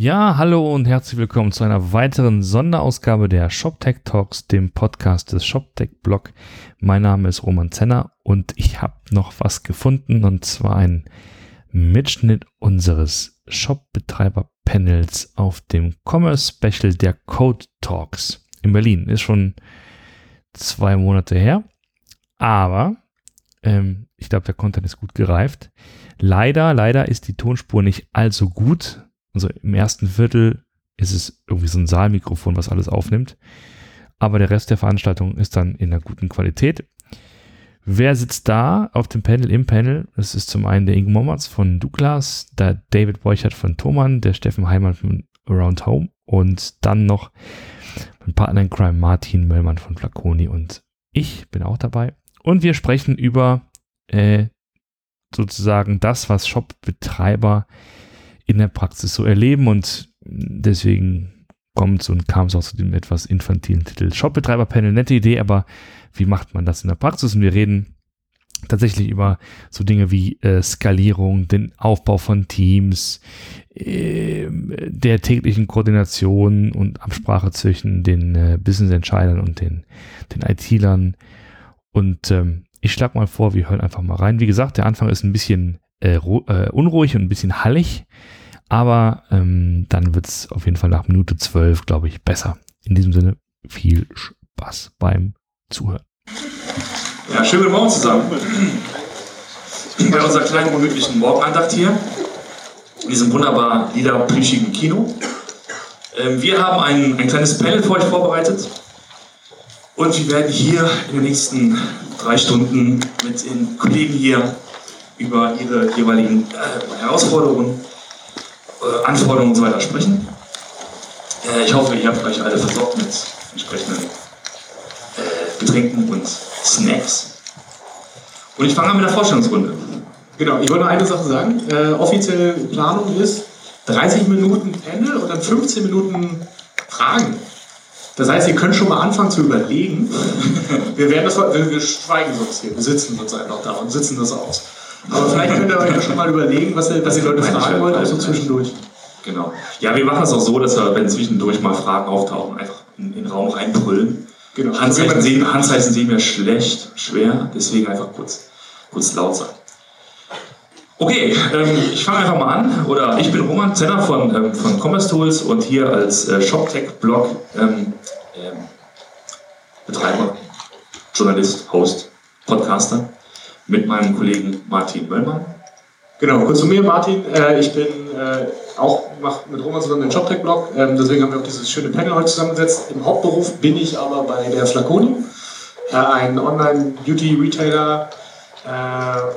Ja, hallo und herzlich willkommen zu einer weiteren Sonderausgabe der ShopTech Talks, dem Podcast des ShopTech Blog. Mein Name ist Roman Zenner und ich habe noch was gefunden und zwar ein Mitschnitt unseres Shop-Betreiber-Panels auf dem Commerce Special der Code Talks in Berlin. Ist schon zwei Monate her, aber ähm, ich glaube, der Content ist gut gereift. Leider, leider ist die Tonspur nicht allzu gut also im ersten Viertel ist es irgendwie so ein Saalmikrofon, was alles aufnimmt. Aber der Rest der Veranstaltung ist dann in einer guten Qualität. Wer sitzt da auf dem Panel, im Panel? Das ist zum einen der Ingo Mommertz von Douglas, der David Beuchert von Thomann, der Steffen Heimann von Around Home und dann noch mein Partner in Crime Martin Möllmann von Flaconi und ich bin auch dabei. Und wir sprechen über äh, sozusagen das, was Shop-Betreiber in der Praxis so erleben und deswegen kommt und kam es auch zu dem etwas infantilen Titel. Shopbetreiber-Panel, nette Idee, aber wie macht man das in der Praxis? Und wir reden tatsächlich über so Dinge wie äh, Skalierung, den Aufbau von Teams, äh, der täglichen Koordination und Absprache zwischen den äh, Business-Entscheidern und den, den IT-Lern. Und ähm, ich schlage mal vor, wir hören einfach mal rein. Wie gesagt, der Anfang ist ein bisschen äh, äh, unruhig und ein bisschen hallig. Aber ähm, dann wird es auf jeden Fall nach Minute 12, glaube ich, besser. In diesem Sinne, viel Spaß beim Zuhören. Ja, schönen guten Morgen zusammen. Bei unserer kleinen gemütlichen Morgenandacht hier, in diesem wunderbar lila plüschigen Kino. Ähm, wir haben ein, ein kleines Panel für euch vorbereitet. Und wir werden hier in den nächsten drei Stunden mit den Kollegen hier über ihre jeweiligen äh, Herausforderungen äh, Anforderungen und so weiter sprechen. Äh, ich hoffe, ihr habt euch alle versorgt mit entsprechenden Getränken und Snacks. Und ich fange an mit der Vorstellungsrunde. Genau, ich wollte noch eine Sache sagen. Offizielle Planung ist 30 Minuten Panel und dann 15 Minuten Fragen. Das heißt, ihr könnt schon mal anfangen zu überlegen. wir, werden das, wir schweigen sonst hier, wir sitzen uns einfach da und sitzen das aus. Aber vielleicht könnt ihr euch ja schon mal überlegen, was ihr, was ihr Leute fragen wollt, also zwischendurch. Genau. Ja, wir machen es auch so, dass wir, wenn zwischendurch mal Fragen auftauchen, einfach in, den Raum reinbrüllen. Genau. Handzeichen, sehen, Handzeichen sehen wir schlecht, schwer, deswegen einfach kurz, kurz laut sein. Okay, ähm, ich fange einfach mal an. Oder ich bin Roman Zenner von, ähm, von Commerce Tools und hier als äh, ShopTech-Blog ähm, ähm, Betreiber, Journalist, Host, Podcaster mit meinem Kollegen Martin Möllmann. Genau, kurz zu mir, Martin. Äh, ich bin äh, auch mach mit Roman zusammen den JobTech-Blog, ähm, deswegen haben wir auch dieses schöne Panel heute zusammengesetzt. Im Hauptberuf bin ich aber bei der Flaconi, äh, ein Online-Beauty-Retailer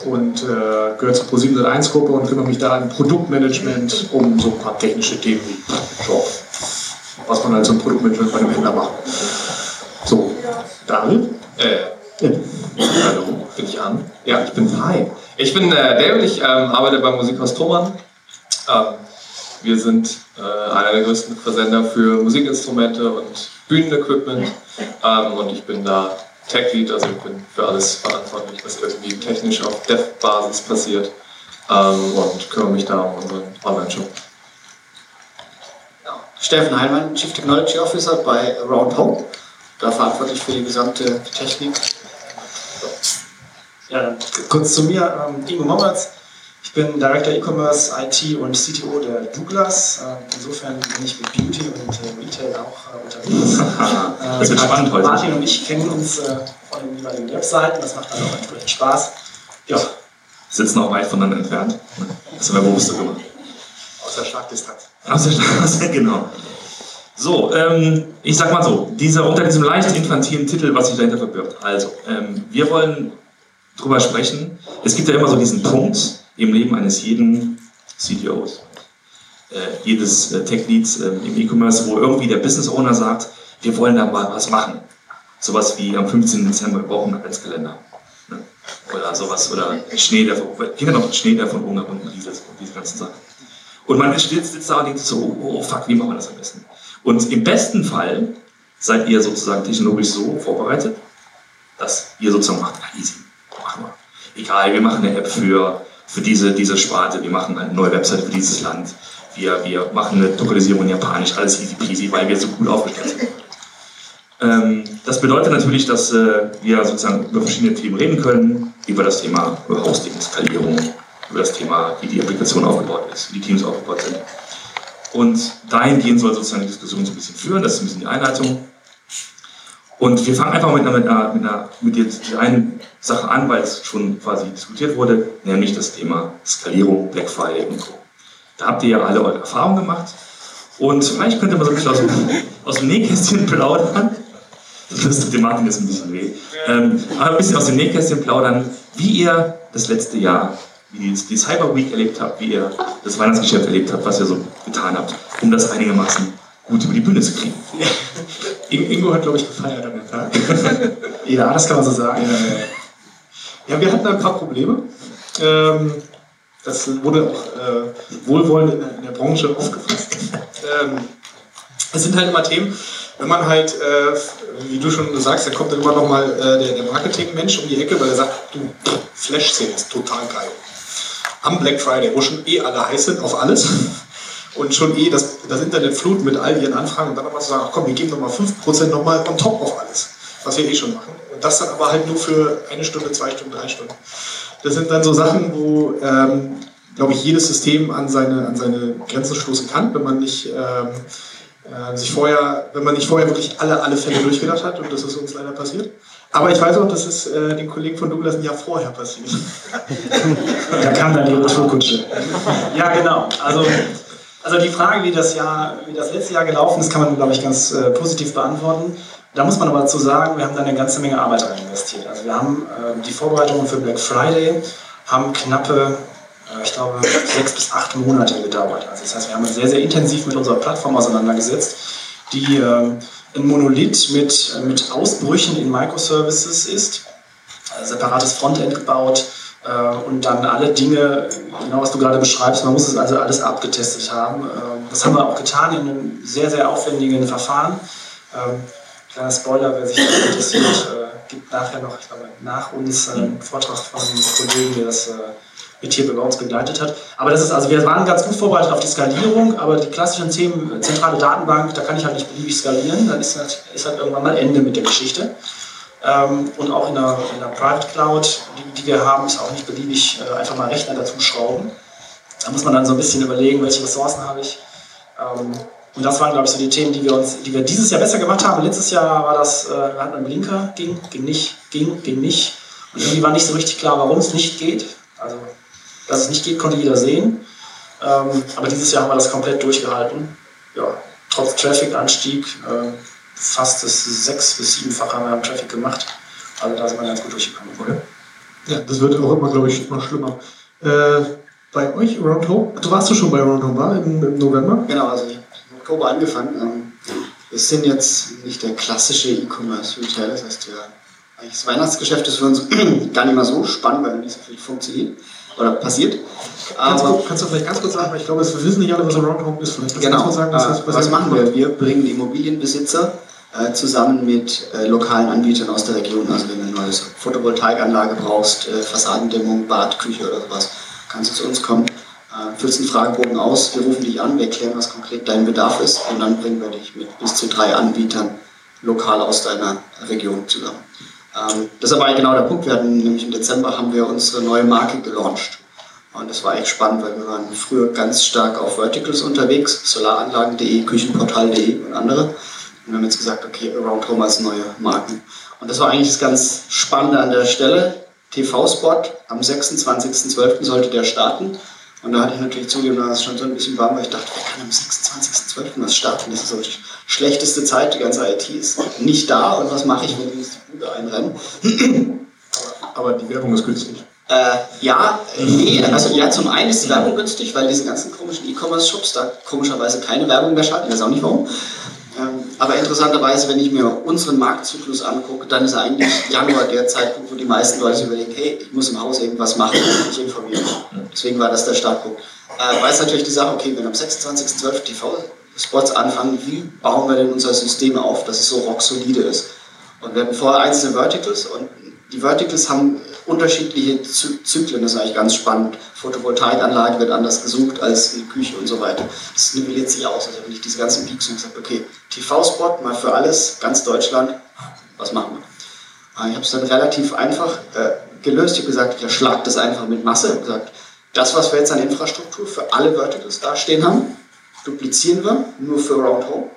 und gehört zur Pro701-Gruppe und kümmere mich da im Produktmanagement um so ein paar technische Themen wie Shop, was man halt zum Produktmanagement bei einem Händler macht. So, David? Hallo bin ich an? Ja, ich bin Hi. Ich bin äh, David, ich ähm, arbeite beim Musikhaus Thomann. Ähm, wir sind äh, einer der größten Versender für Musikinstrumente und Bühnenequipment ähm, und ich bin da Tech Lead, also ich bin für alles verantwortlich, was irgendwie technisch auf Dev-Basis passiert ähm, und kümmere mich da um unseren Online-Shop. Ja. Steffen Heilmann, Chief Technology Officer bei Around Home, da verantwortlich für die gesamte Technik ja, kurz zu mir, ähm, Ingo Mommertz. Ich bin Director E-Commerce, IT und CTO der Douglas. Ähm, insofern bin ich mit Beauty und äh, Retail auch äh, unterwegs. das wird äh, spannend heute. Martin und ich kennen uns äh, von den jeweiligen Webseiten. Das macht dann auch entsprechend Spaß. Ja. Sitzen auch weit voneinander entfernt. Das haben wir bewusst so gemacht. Aus der Schlagdistanz. Aus der Schlagdistanz, genau. So, ähm, ich sag mal so, dieser, unter diesem leicht infantilen Titel, was sich dahinter verbirgt. Also, ähm, wir wollen drüber sprechen. Es gibt ja immer so diesen Punkt im Leben eines jeden CTOs, äh, jedes äh, Tech-Leads äh, im E-Commerce, wo irgendwie der Business Owner sagt, wir wollen da mal was machen. Sowas wie am 15. Dezember, wir brauchen einen Adventskalender. Ne? Oder sowas, oder Schnee, der kennt noch Schnee, der von oben nach unten rieselt und diese ganzen Sachen. Und man sitzt, sitzt da und denkt so, oh, oh fuck, wie machen wir das am besten? Und im besten Fall seid ihr sozusagen technologisch so vorbereitet, dass ihr sozusagen macht, easy machen wir. Egal, wir machen eine App für, für diese, diese Sparte, wir machen eine neue Website für dieses Land. wir, wir machen eine Lokalisierung in Japanisch, alles easy peasy, weil wir so gut aufgestellt sind. Ähm, das bedeutet natürlich, dass äh, wir sozusagen über verschiedene Themen reden können, über das Thema Hosting, Skalierung, über das Thema, wie die Applikation aufgebaut ist, wie die Teams aufgebaut sind. Und dahingehend soll sozusagen die Diskussion so ein bisschen führen, das ist ein bisschen die Einleitung. Und wir fangen einfach mit einer, mit einer, mit einer mit der einen Sache an, weil es schon quasi diskutiert wurde, nämlich das Thema Skalierung, Black Friday und Co. Da habt ihr ja alle eure Erfahrungen gemacht. Und vielleicht könnt ihr mal so ein bisschen aus dem, aus dem Nähkästchen plaudern. Das tut dem Martin jetzt ein bisschen weh. Ähm, aber ein bisschen aus dem Nähkästchen plaudern, wie ihr das letzte Jahr, wie ihr die Cyber Week erlebt habt, wie ihr das Weihnachtsgeschäft erlebt habt, was ihr so getan habt, um das einigermaßen gut über die Bühne zu kriegen. Ingo hat, glaube ich, gefeiert an dem Tag. Ja, das kann man so sagen. Ja, wir hatten ein paar Probleme. Ähm, das wurde auch äh, wohlwollend in der, in der Branche aufgefasst. Ähm, es sind halt immer Themen, wenn man halt, äh, wie du schon sagst, da kommt dann immer nochmal äh, der, der Marketingmensch um die Ecke, weil er sagt, du, Flash-Szene ist total geil. Am Black Friday, wo schon eh alle heiß sind auf alles und schon eh das, das Internet flut mit all ihren Anfragen und dann nochmal zu sagen, ach komm, wir geben nochmal 5% nochmal on top auf alles, was wir eh schon machen. Und das dann aber halt nur für eine Stunde, zwei Stunden, drei Stunden. Das sind dann so Sachen, wo, ähm, glaube ich, jedes System an seine, an seine Grenzen stoßen kann, wenn man nicht ähm, äh, sich vorher, wenn man nicht vorher wirklich alle, alle Fälle durchgedacht hat und das ist uns leider passiert. Aber ich weiß auch, dass es äh, den Kollegen von Douglas ein Jahr vorher passiert. Da kam dann die Retourkutsche. Ja, genau. Also, also die Frage, wie das, Jahr, wie das letzte Jahr gelaufen ist, kann man, glaube ich, ganz äh, positiv beantworten. Da muss man aber dazu sagen, wir haben da eine ganze Menge Arbeit rein investiert. Also wir haben äh, die Vorbereitungen für Black Friday haben knappe, äh, ich glaube, sechs bis acht Monate gedauert. Also das heißt, wir haben uns sehr, sehr intensiv mit unserer Plattform auseinandergesetzt, die äh, ein Monolith mit, äh, mit Ausbrüchen in Microservices ist, ein separates Frontend gebaut, äh, und dann alle Dinge, genau was du gerade beschreibst, man muss es also alles abgetestet haben. Ähm, das haben wir auch getan in einem sehr, sehr aufwendigen Verfahren. Ähm, kleiner Spoiler, wer sich dafür interessiert, äh, gibt nachher noch, ich glaube, nach uns einen Vortrag von einem Kollegen, der das äh, mit hier bei uns begleitet hat. Aber das ist also, wir waren ganz gut vorbereitet auf die Skalierung, aber die klassischen Themen, zentrale Datenbank, da kann ich halt nicht beliebig skalieren, dann ist halt, ist halt irgendwann mal Ende mit der Geschichte. Ähm, und auch in der, in der Private Cloud, die, die, wir haben, ist auch nicht beliebig äh, einfach mal Rechner dazu schrauben. Da muss man dann so ein bisschen überlegen, welche Ressourcen habe ich. Ähm, und das waren, glaube ich, so die Themen, die wir uns, die wir dieses Jahr besser gemacht haben. Letztes Jahr war das, äh, wir hatten Blinker, ging, ging nicht, ging, ging nicht. Und irgendwie war nicht so richtig klar, warum es nicht geht. Also, dass es nicht geht, konnte jeder sehen. Ähm, aber dieses Jahr haben wir das komplett durchgehalten. Ja, trotz Traffic-Anstieg. Äh, fast das sechs- bis siebenfache haben wir am Traffic gemacht. Also da sind wir ganz gut durchgekommen. Okay. Ja, das wird auch immer, glaube ich, immer schlimmer. Äh, bei euch, Around Home? Du warst du schon bei Around Home, war im, im November? Genau, also ich habe im Oktober angefangen. Ähm, wir sind jetzt nicht der klassische E-Commerce-Retailer, das heißt, eigentlich das Weihnachtsgeschäft ist für uns gar nicht mal so spannend, weil nicht so viel funktioniert oder passiert. Kannst, Aber, du, kannst du vielleicht ganz kurz sagen, weil ich glaube, wir wissen nicht alle, was Around Home ist. Vielleicht kannst du genau, kurz sagen, was, das, äh, was machen wir? Wir bringen die Immobilienbesitzer äh, zusammen mit äh, lokalen Anbietern aus der Region. Also wenn du eine neue Photovoltaikanlage brauchst, äh, Fassadendämmung, Bad, Küche oder sowas, kannst du zu uns kommen, äh, füllst einen Fragebogen aus, wir rufen dich an, wir erklären, was konkret dein Bedarf ist und dann bringen wir dich mit bis zu drei Anbietern lokal aus deiner Region zusammen. Ähm, das aber genau der Punkt. Wir hatten nämlich im Dezember haben wir unsere neue Marke gelauncht. Und das war echt spannend, weil wir waren früher ganz stark auf Verticals unterwegs, solaranlagen.de, küchenportal.de und andere. Und wir haben jetzt gesagt, okay, Around Home als neue Marken. Und das war eigentlich das ganz Spannende an der Stelle. TV-Spot, am 26.12. sollte der starten. Und da hatte ich natürlich zugegeben, da war es schon so ein bisschen warm, weil ich dachte, wer kann am 26.12. was starten? Das ist so die schlechteste Zeit, die ganze IT ist nicht da. Und was mache ich, wenn die jetzt die Bude einrennen? Aber die Werbung ist günstig. Äh, ja, nee, also ja, zum einen ist die Werbung günstig, weil diese ganzen komischen E-Commerce-Shops da komischerweise keine Werbung mehr schalten, ich weiß auch nicht warum. Ähm, aber interessanterweise, wenn ich mir unseren Marktzyklus angucke, dann ist eigentlich Januar der Zeitpunkt, wo die meisten Leute überlegen, hey, ich muss im Haus irgendwas machen, ich informiere mich. Deswegen war das der Startpunkt. Äh, weil es natürlich die Sache, okay, wenn am 26.12. TV-Spots anfangen, wie bauen wir denn unser System auf, dass es so rocksolide ist? Und wir hatten vorher einzelne Verticals und die Verticals haben unterschiedliche Zyklen, das ist eigentlich ganz spannend. Photovoltaikanlage wird anders gesucht als Küche und so weiter. Das nivelliert sich aus. Also wenn ich diese ganzen Peaks und gesagt, okay, TV-Spot mal für alles, ganz Deutschland, was machen wir? Ah, ich habe es dann relativ einfach äh, gelöst. Ich habe gesagt, ich schlag das einfach mit Masse. Ich habe gesagt, das, was wir jetzt an Infrastruktur für alle Verticals dastehen haben, duplizieren wir nur für Round Home.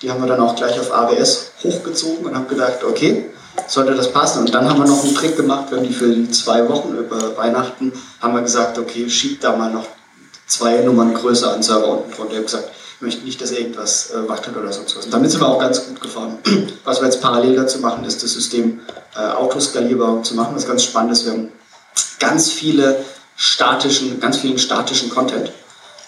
Die haben wir dann auch gleich auf AWS hochgezogen und haben gedacht, okay, sollte das passen. Und dann haben wir noch einen Trick gemacht, wir haben die für zwei Wochen über Weihnachten, haben wir gesagt, okay, schiebt da mal noch zwei Nummern größer an Server unten drunter. Ich habe gesagt, ich möchte nicht, dass irgendwas äh, wackelt oder sonst was. Und damit sind wir auch ganz gut gefahren. Was wir jetzt parallel dazu machen, ist das System äh, autoskalierbar zu machen. Was ganz spannend ist, wir haben ganz viele statischen, ganz vielen statischen Content.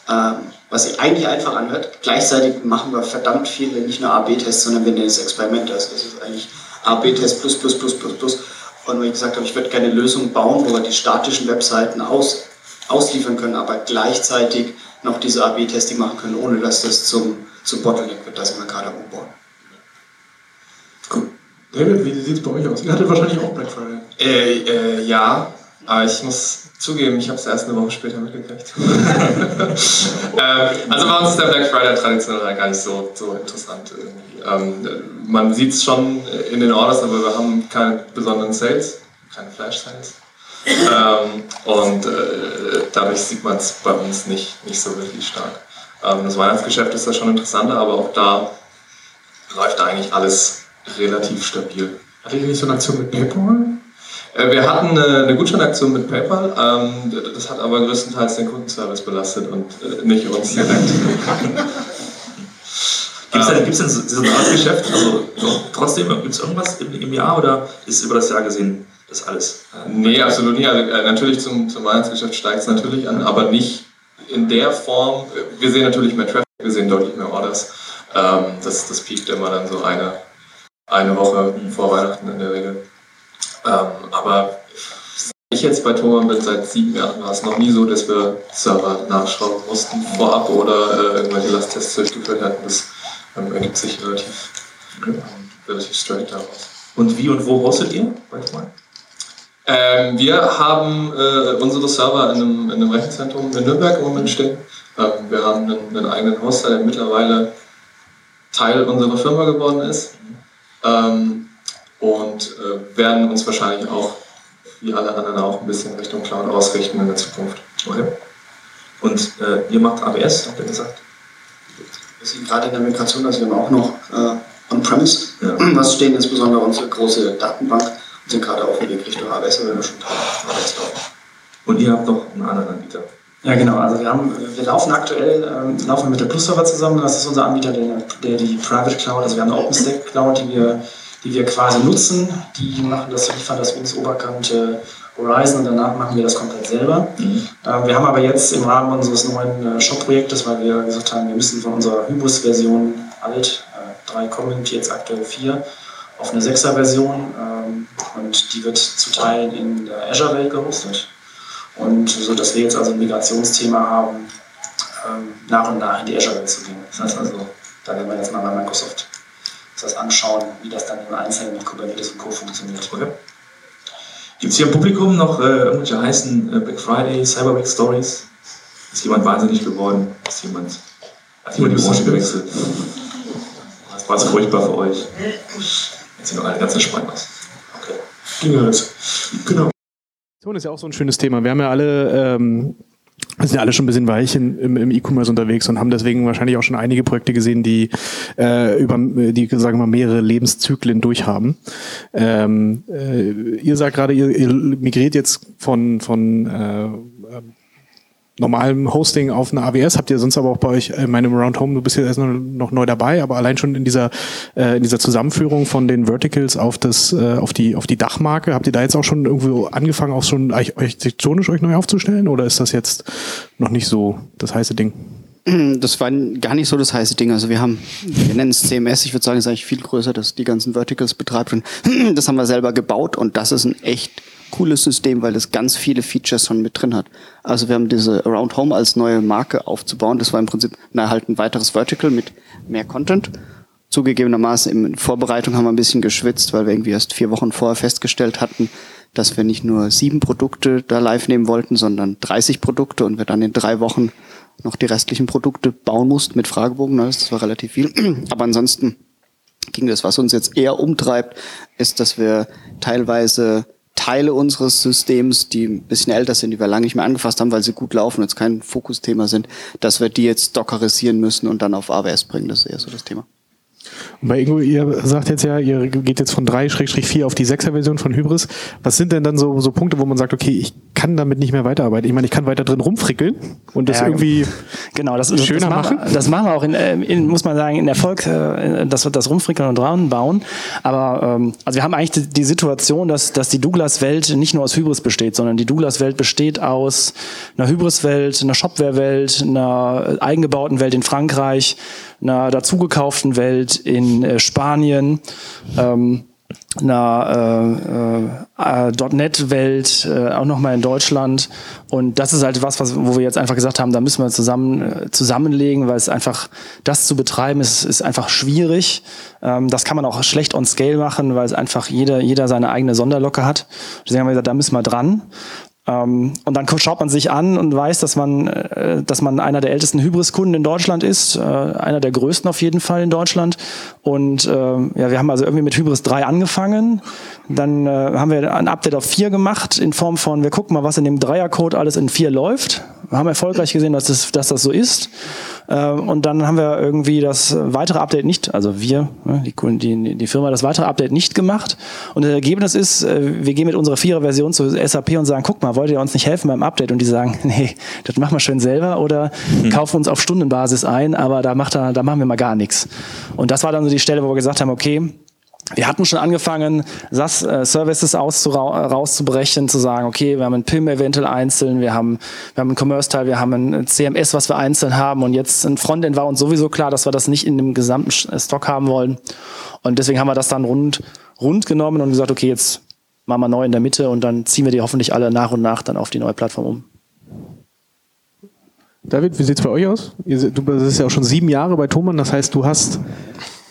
Ähm, was sich eigentlich einfach anhört. Gleichzeitig machen wir verdammt viele, nicht nur A-B-Tests, sondern wir nennen es Experimente. Also das ist eigentlich A-B-Test plus, plus, plus, plus, plus. Und wenn ich gesagt habe, ich würde gerne eine Lösung bauen, wo wir die statischen Webseiten aus, ausliefern können, aber gleichzeitig noch diese A-B-Testing machen können, ohne dass das zum, zum Bottleneck wird. Da sind wir gerade am Umbauen. Cool. David, wie sieht es bei euch aus? Ihr hattet wahrscheinlich auch Black Friday. Äh, äh, ja, aber ich muss zugeben, ich habe es erst eine Woche später mitgekriegt. ähm, also bei uns ist der Black Friday traditionell gar nicht so, so interessant. Ähm, man sieht es schon in den Orders, aber wir haben keine besonderen Sales, keine Flash-Sales. Ähm, und äh, dadurch sieht man es bei uns nicht, nicht so wirklich stark. Ähm, das Weihnachtsgeschäft ist da schon interessanter, aber auch da läuft eigentlich alles relativ stabil. Hattet ihr nicht so eine Aktion mit PayPal? Äh, wir hatten eine Gutscheinaktion mit PayPal, ähm, das hat aber größtenteils den Kundenservice belastet und äh, nicht uns direkt. Gibt es denn, gibt's denn saisonales Geschäft? Also trotzdem, gibt es irgendwas im, im, Jahr oder ist es über das Jahr gesehen das alles? Äh, nee, absolut nicht. Also, natürlich zum, zum Weihnachtsgeschäft steigt es natürlich an, aber nicht in der Form. Wir sehen natürlich mehr Traffic, wir sehen deutlich mehr Orders. Ähm, das, das piekt immer dann so eine, eine Woche vor Weihnachten in der Regel. Ähm, aber ich jetzt bei Thomann bin seit sieben Jahren, war es noch nie so, dass wir Server nachschauen mussten vorab oder äh, irgendwelche Lasttests durchgeführt hatten. Das ähm, ergibt sich relativ, ähm, relativ straight daraus. Und wie und wo hostet ihr bei? Ähm, wir haben äh, unsere Server in einem, in einem, Rechenzentrum in Nürnberg im Moment stehen. Ähm, wir haben einen, einen, eigenen Hoster, der mittlerweile Teil unserer Firma geworden ist. Ähm, und äh, werden uns wahrscheinlich auch, wie alle anderen auch, ein bisschen Richtung Cloud ausrichten in der Zukunft. Okay. Und äh, ihr macht AWS, habt ihr gesagt? Wir sind gerade in der Migration, also wir haben auch noch äh, On-Premise, ja. was stehen insbesondere unsere große Datenbank und sind gerade auf dem Weg Richtung AWS, aber wir schon AWS laufen. Und ihr habt noch einen anderen Anbieter? Ja, genau. Also wir, haben, wir laufen aktuell ähm, laufen mit der Plus Server zusammen. Das ist unser Anbieter, der, der die Private Cloud, also wir haben eine OpenStack Cloud, die wir die wir quasi nutzen. Die machen das, liefern das uns Oberkante Horizon und danach machen wir das komplett selber. Mhm. Ähm, wir haben aber jetzt im Rahmen unseres neuen äh, Shop-Projektes, weil wir gesagt haben, wir müssen von unserer Hybris-Version alt, äh, 3 kommen, jetzt aktuell 4, auf eine 6er-Version ähm, und die wird zu Teilen in der Azure-Welt gehostet. Und so, dass wir jetzt also ein Migrationsthema haben, ähm, nach und nach in die Azure-Welt zu gehen. Das heißt also, da werden wir jetzt mal bei Microsoft das anschauen, wie das dann im Einzelnen mit Kubernetes und Co. funktioniert. Okay. Gibt es hier im Publikum noch äh, irgendwelche heißen äh, Black Friday, Cyber Week Stories? Ist jemand wahnsinnig geworden? Ist jemand, hat jemand die Branche gewechselt? Das war so furchtbar für euch. Jetzt sind wir alle ganz entspannt aus. Okay. Ging jetzt. Genau. Das ist ja auch so ein schönes Thema. Wir haben ja alle ähm, sind ja alle schon ein bisschen weich in, im, im E-Commerce unterwegs und haben deswegen wahrscheinlich auch schon einige Projekte gesehen, die äh, über die sagen wir mal mehrere Lebenszyklen durchhaben. Ähm, äh, ihr sagt gerade, ihr, ihr migriert jetzt von von äh, normalem Hosting auf eine AWS. Habt ihr sonst aber auch bei euch in meinem Round Home, du bist ja erst noch, noch neu dabei, aber allein schon in dieser, äh, in dieser Zusammenführung von den Verticals auf das, äh, auf die, auf die Dachmarke, habt ihr da jetzt auch schon irgendwo angefangen, auch schon architektonisch euch neu aufzustellen oder ist das jetzt noch nicht so das heiße Ding? Das war gar nicht so das heiße Ding. Also wir haben, wir nennen es CMS, ich würde sagen, es ist eigentlich viel größer, dass die ganzen Verticals betreibt. Und das haben wir selber gebaut und das ist ein echt cooles System, weil es ganz viele Features schon mit drin hat. Also wir haben diese Around Home als neue Marke aufzubauen. Das war im Prinzip na, halt ein weiteres Vertical mit mehr Content. Zugegebenermaßen in Vorbereitung haben wir ein bisschen geschwitzt, weil wir irgendwie erst vier Wochen vorher festgestellt hatten, dass wir nicht nur sieben Produkte da live nehmen wollten, sondern 30 Produkte und wir dann in drei Wochen noch die restlichen Produkte bauen mussten mit Fragebogen. Das war relativ viel. Aber ansonsten ging das. Was uns jetzt eher umtreibt, ist, dass wir teilweise Teile unseres Systems, die ein bisschen älter sind, die wir lange nicht mehr angefasst haben, weil sie gut laufen, jetzt kein Fokusthema sind, dass wir die jetzt dockerisieren müssen und dann auf AWS bringen. Das ist eher so das Thema. Und bei Ingo, ihr sagt jetzt ja, ihr geht jetzt von 3-4 auf die 6er Version von Hybris. Was sind denn dann so, so Punkte, wo man sagt, okay, ich kann damit nicht mehr weiterarbeiten? Ich meine, ich kann weiter drin rumfrickeln und das ja, irgendwie genau, das, schöner das machen. Wir, das machen wir auch, in, äh, in, muss man sagen, in Erfolg, äh, das wird das Rumfrickeln und dran bauen. Aber ähm, also wir haben eigentlich die, die Situation, dass, dass die Douglas-Welt nicht nur aus Hybris besteht, sondern die Douglas-Welt besteht aus einer Hybris-Welt, einer Shopware-Welt, einer eingebauten Welt in Frankreich, einer dazugekauften Welt in äh, Spanien, ähm, einer äh, äh, .NET-Welt, äh, auch nochmal in Deutschland. Und das ist halt was, was, wo wir jetzt einfach gesagt haben, da müssen wir zusammen äh, zusammenlegen, weil es einfach, das zu betreiben, ist, ist einfach schwierig. Ähm, das kann man auch schlecht on scale machen, weil es einfach jeder, jeder seine eigene Sonderlocke hat. Deswegen haben wir gesagt, da müssen wir dran. Ähm, und dann schaut man sich an und weiß, dass man, äh, dass man einer der ältesten Hybris-Kunden in Deutschland ist, äh, einer der größten auf jeden Fall in Deutschland. Und äh, ja, wir haben also irgendwie mit Hybris 3 angefangen. Dann haben wir ein Update auf 4 gemacht in Form von, wir gucken mal, was in dem Dreiercode alles in 4 läuft. Wir haben erfolgreich gesehen, dass das, dass das so ist. Ähm, und dann haben wir irgendwie das weitere Update nicht, also wir, ne, die, die, die Firma, das weitere Update nicht gemacht. Und das Ergebnis ist, äh, wir gehen mit unserer Vierer-Version zu SAP und sagen, guck mal, wollt ihr uns nicht helfen beim Update? Und die sagen, nee, das machen wir schön selber oder mhm. kaufen uns auf Stundenbasis ein, aber da, macht er, da machen wir mal gar nichts. Und das war dann so die Stelle, wo wir gesagt haben, okay, wir hatten schon angefangen, SAS-Services äh, rauszubrechen, zu sagen, okay, wir haben ein PIM eventuell einzeln, wir haben, wir haben ein Commerce-Teil, wir haben ein CMS, was wir einzeln haben und jetzt ein Frontend war uns sowieso klar, dass wir das nicht in dem gesamten äh, Stock haben wollen. Und deswegen haben wir das dann rund, rund genommen und gesagt, okay, jetzt machen wir neu in der Mitte und dann ziehen wir die hoffentlich alle nach und nach dann auf die neue Plattform um. David, wie sieht's bei euch aus? Du bist ja auch schon sieben Jahre bei Thomann, das heißt, du hast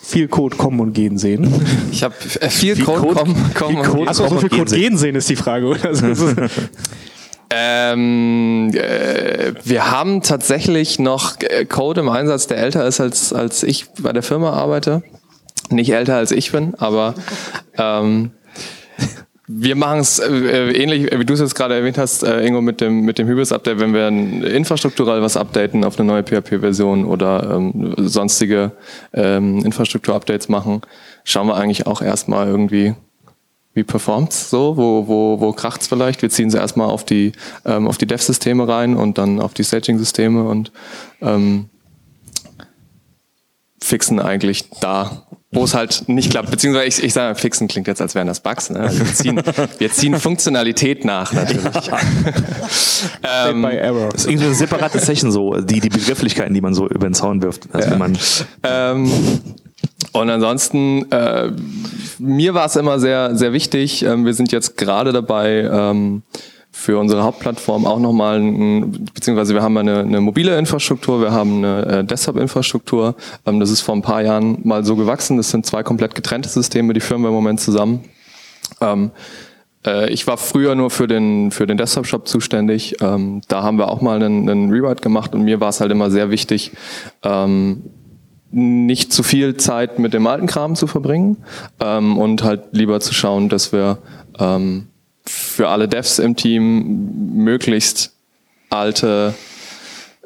viel Code kommen und gehen sehen. Ich habe äh, viel, viel, Code, Code kommen, kommen Code, und gehen. Achso, so viel Code gehen sehen ist die Frage, oder? Ähm, äh, wir haben tatsächlich noch äh, Code im Einsatz, der älter ist als, als ich bei der Firma arbeite. Nicht älter als ich bin, aber ähm, wir machen es äh, äh, ähnlich, wie du es jetzt gerade erwähnt hast, äh, Ingo, mit dem, mit dem Hybris-Update, wenn wir infrastrukturell was updaten auf eine neue PHP-Version oder ähm, sonstige ähm, Infrastruktur-Updates machen, schauen wir eigentlich auch erstmal irgendwie, wie performt's so, wo, wo, wo kracht's vielleicht. Wir ziehen sie erstmal auf die, ähm, auf die Dev-Systeme rein und dann auf die Staging-Systeme und ähm, fixen eigentlich da wo es halt nicht klappt. Beziehungsweise ich, ich sage, fixen klingt jetzt, als wären das Bugs. Ne? Also wir, ziehen, wir ziehen Funktionalität nach natürlich. ähm, das ist irgendwie eine separate Session so, die, die Begrifflichkeiten, die man so über den Zaun wirft. Also ja. man ähm, und ansonsten, äh, mir war es immer sehr, sehr wichtig. Ähm, wir sind jetzt gerade dabei, ähm, für unsere Hauptplattform auch nochmal, beziehungsweise wir haben eine, eine mobile Infrastruktur, wir haben eine äh, Desktop-Infrastruktur. Ähm, das ist vor ein paar Jahren mal so gewachsen. Das sind zwei komplett getrennte Systeme, die führen wir im Moment zusammen. Ähm, äh, ich war früher nur für den, für den Desktop-Shop zuständig. Ähm, da haben wir auch mal einen, einen Rewrite gemacht und mir war es halt immer sehr wichtig, ähm, nicht zu viel Zeit mit dem alten Kram zu verbringen ähm, und halt lieber zu schauen, dass wir ähm, für alle Devs im Team möglichst alte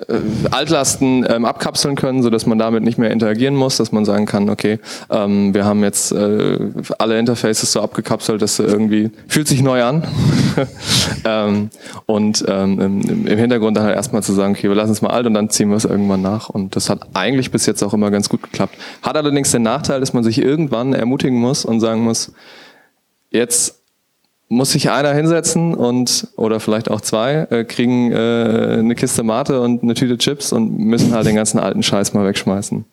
äh, Altlasten ähm, abkapseln können, so dass man damit nicht mehr interagieren muss, dass man sagen kann, okay, ähm, wir haben jetzt äh, alle Interfaces so abgekapselt, dass irgendwie fühlt sich neu an ähm, und ähm, im, im, Hintergrund dann halt erstmal zu sagen, okay, wir lassen es mal alt und dann ziehen wir es irgendwann nach und das hat eigentlich bis jetzt auch immer ganz gut geklappt. Hat allerdings den Nachteil, dass man sich irgendwann ermutigen muss und sagen muss, jetzt muss sich einer hinsetzen und oder vielleicht auch zwei äh, kriegen äh, eine Kiste Mate und eine Tüte Chips und müssen halt den ganzen alten Scheiß mal wegschmeißen.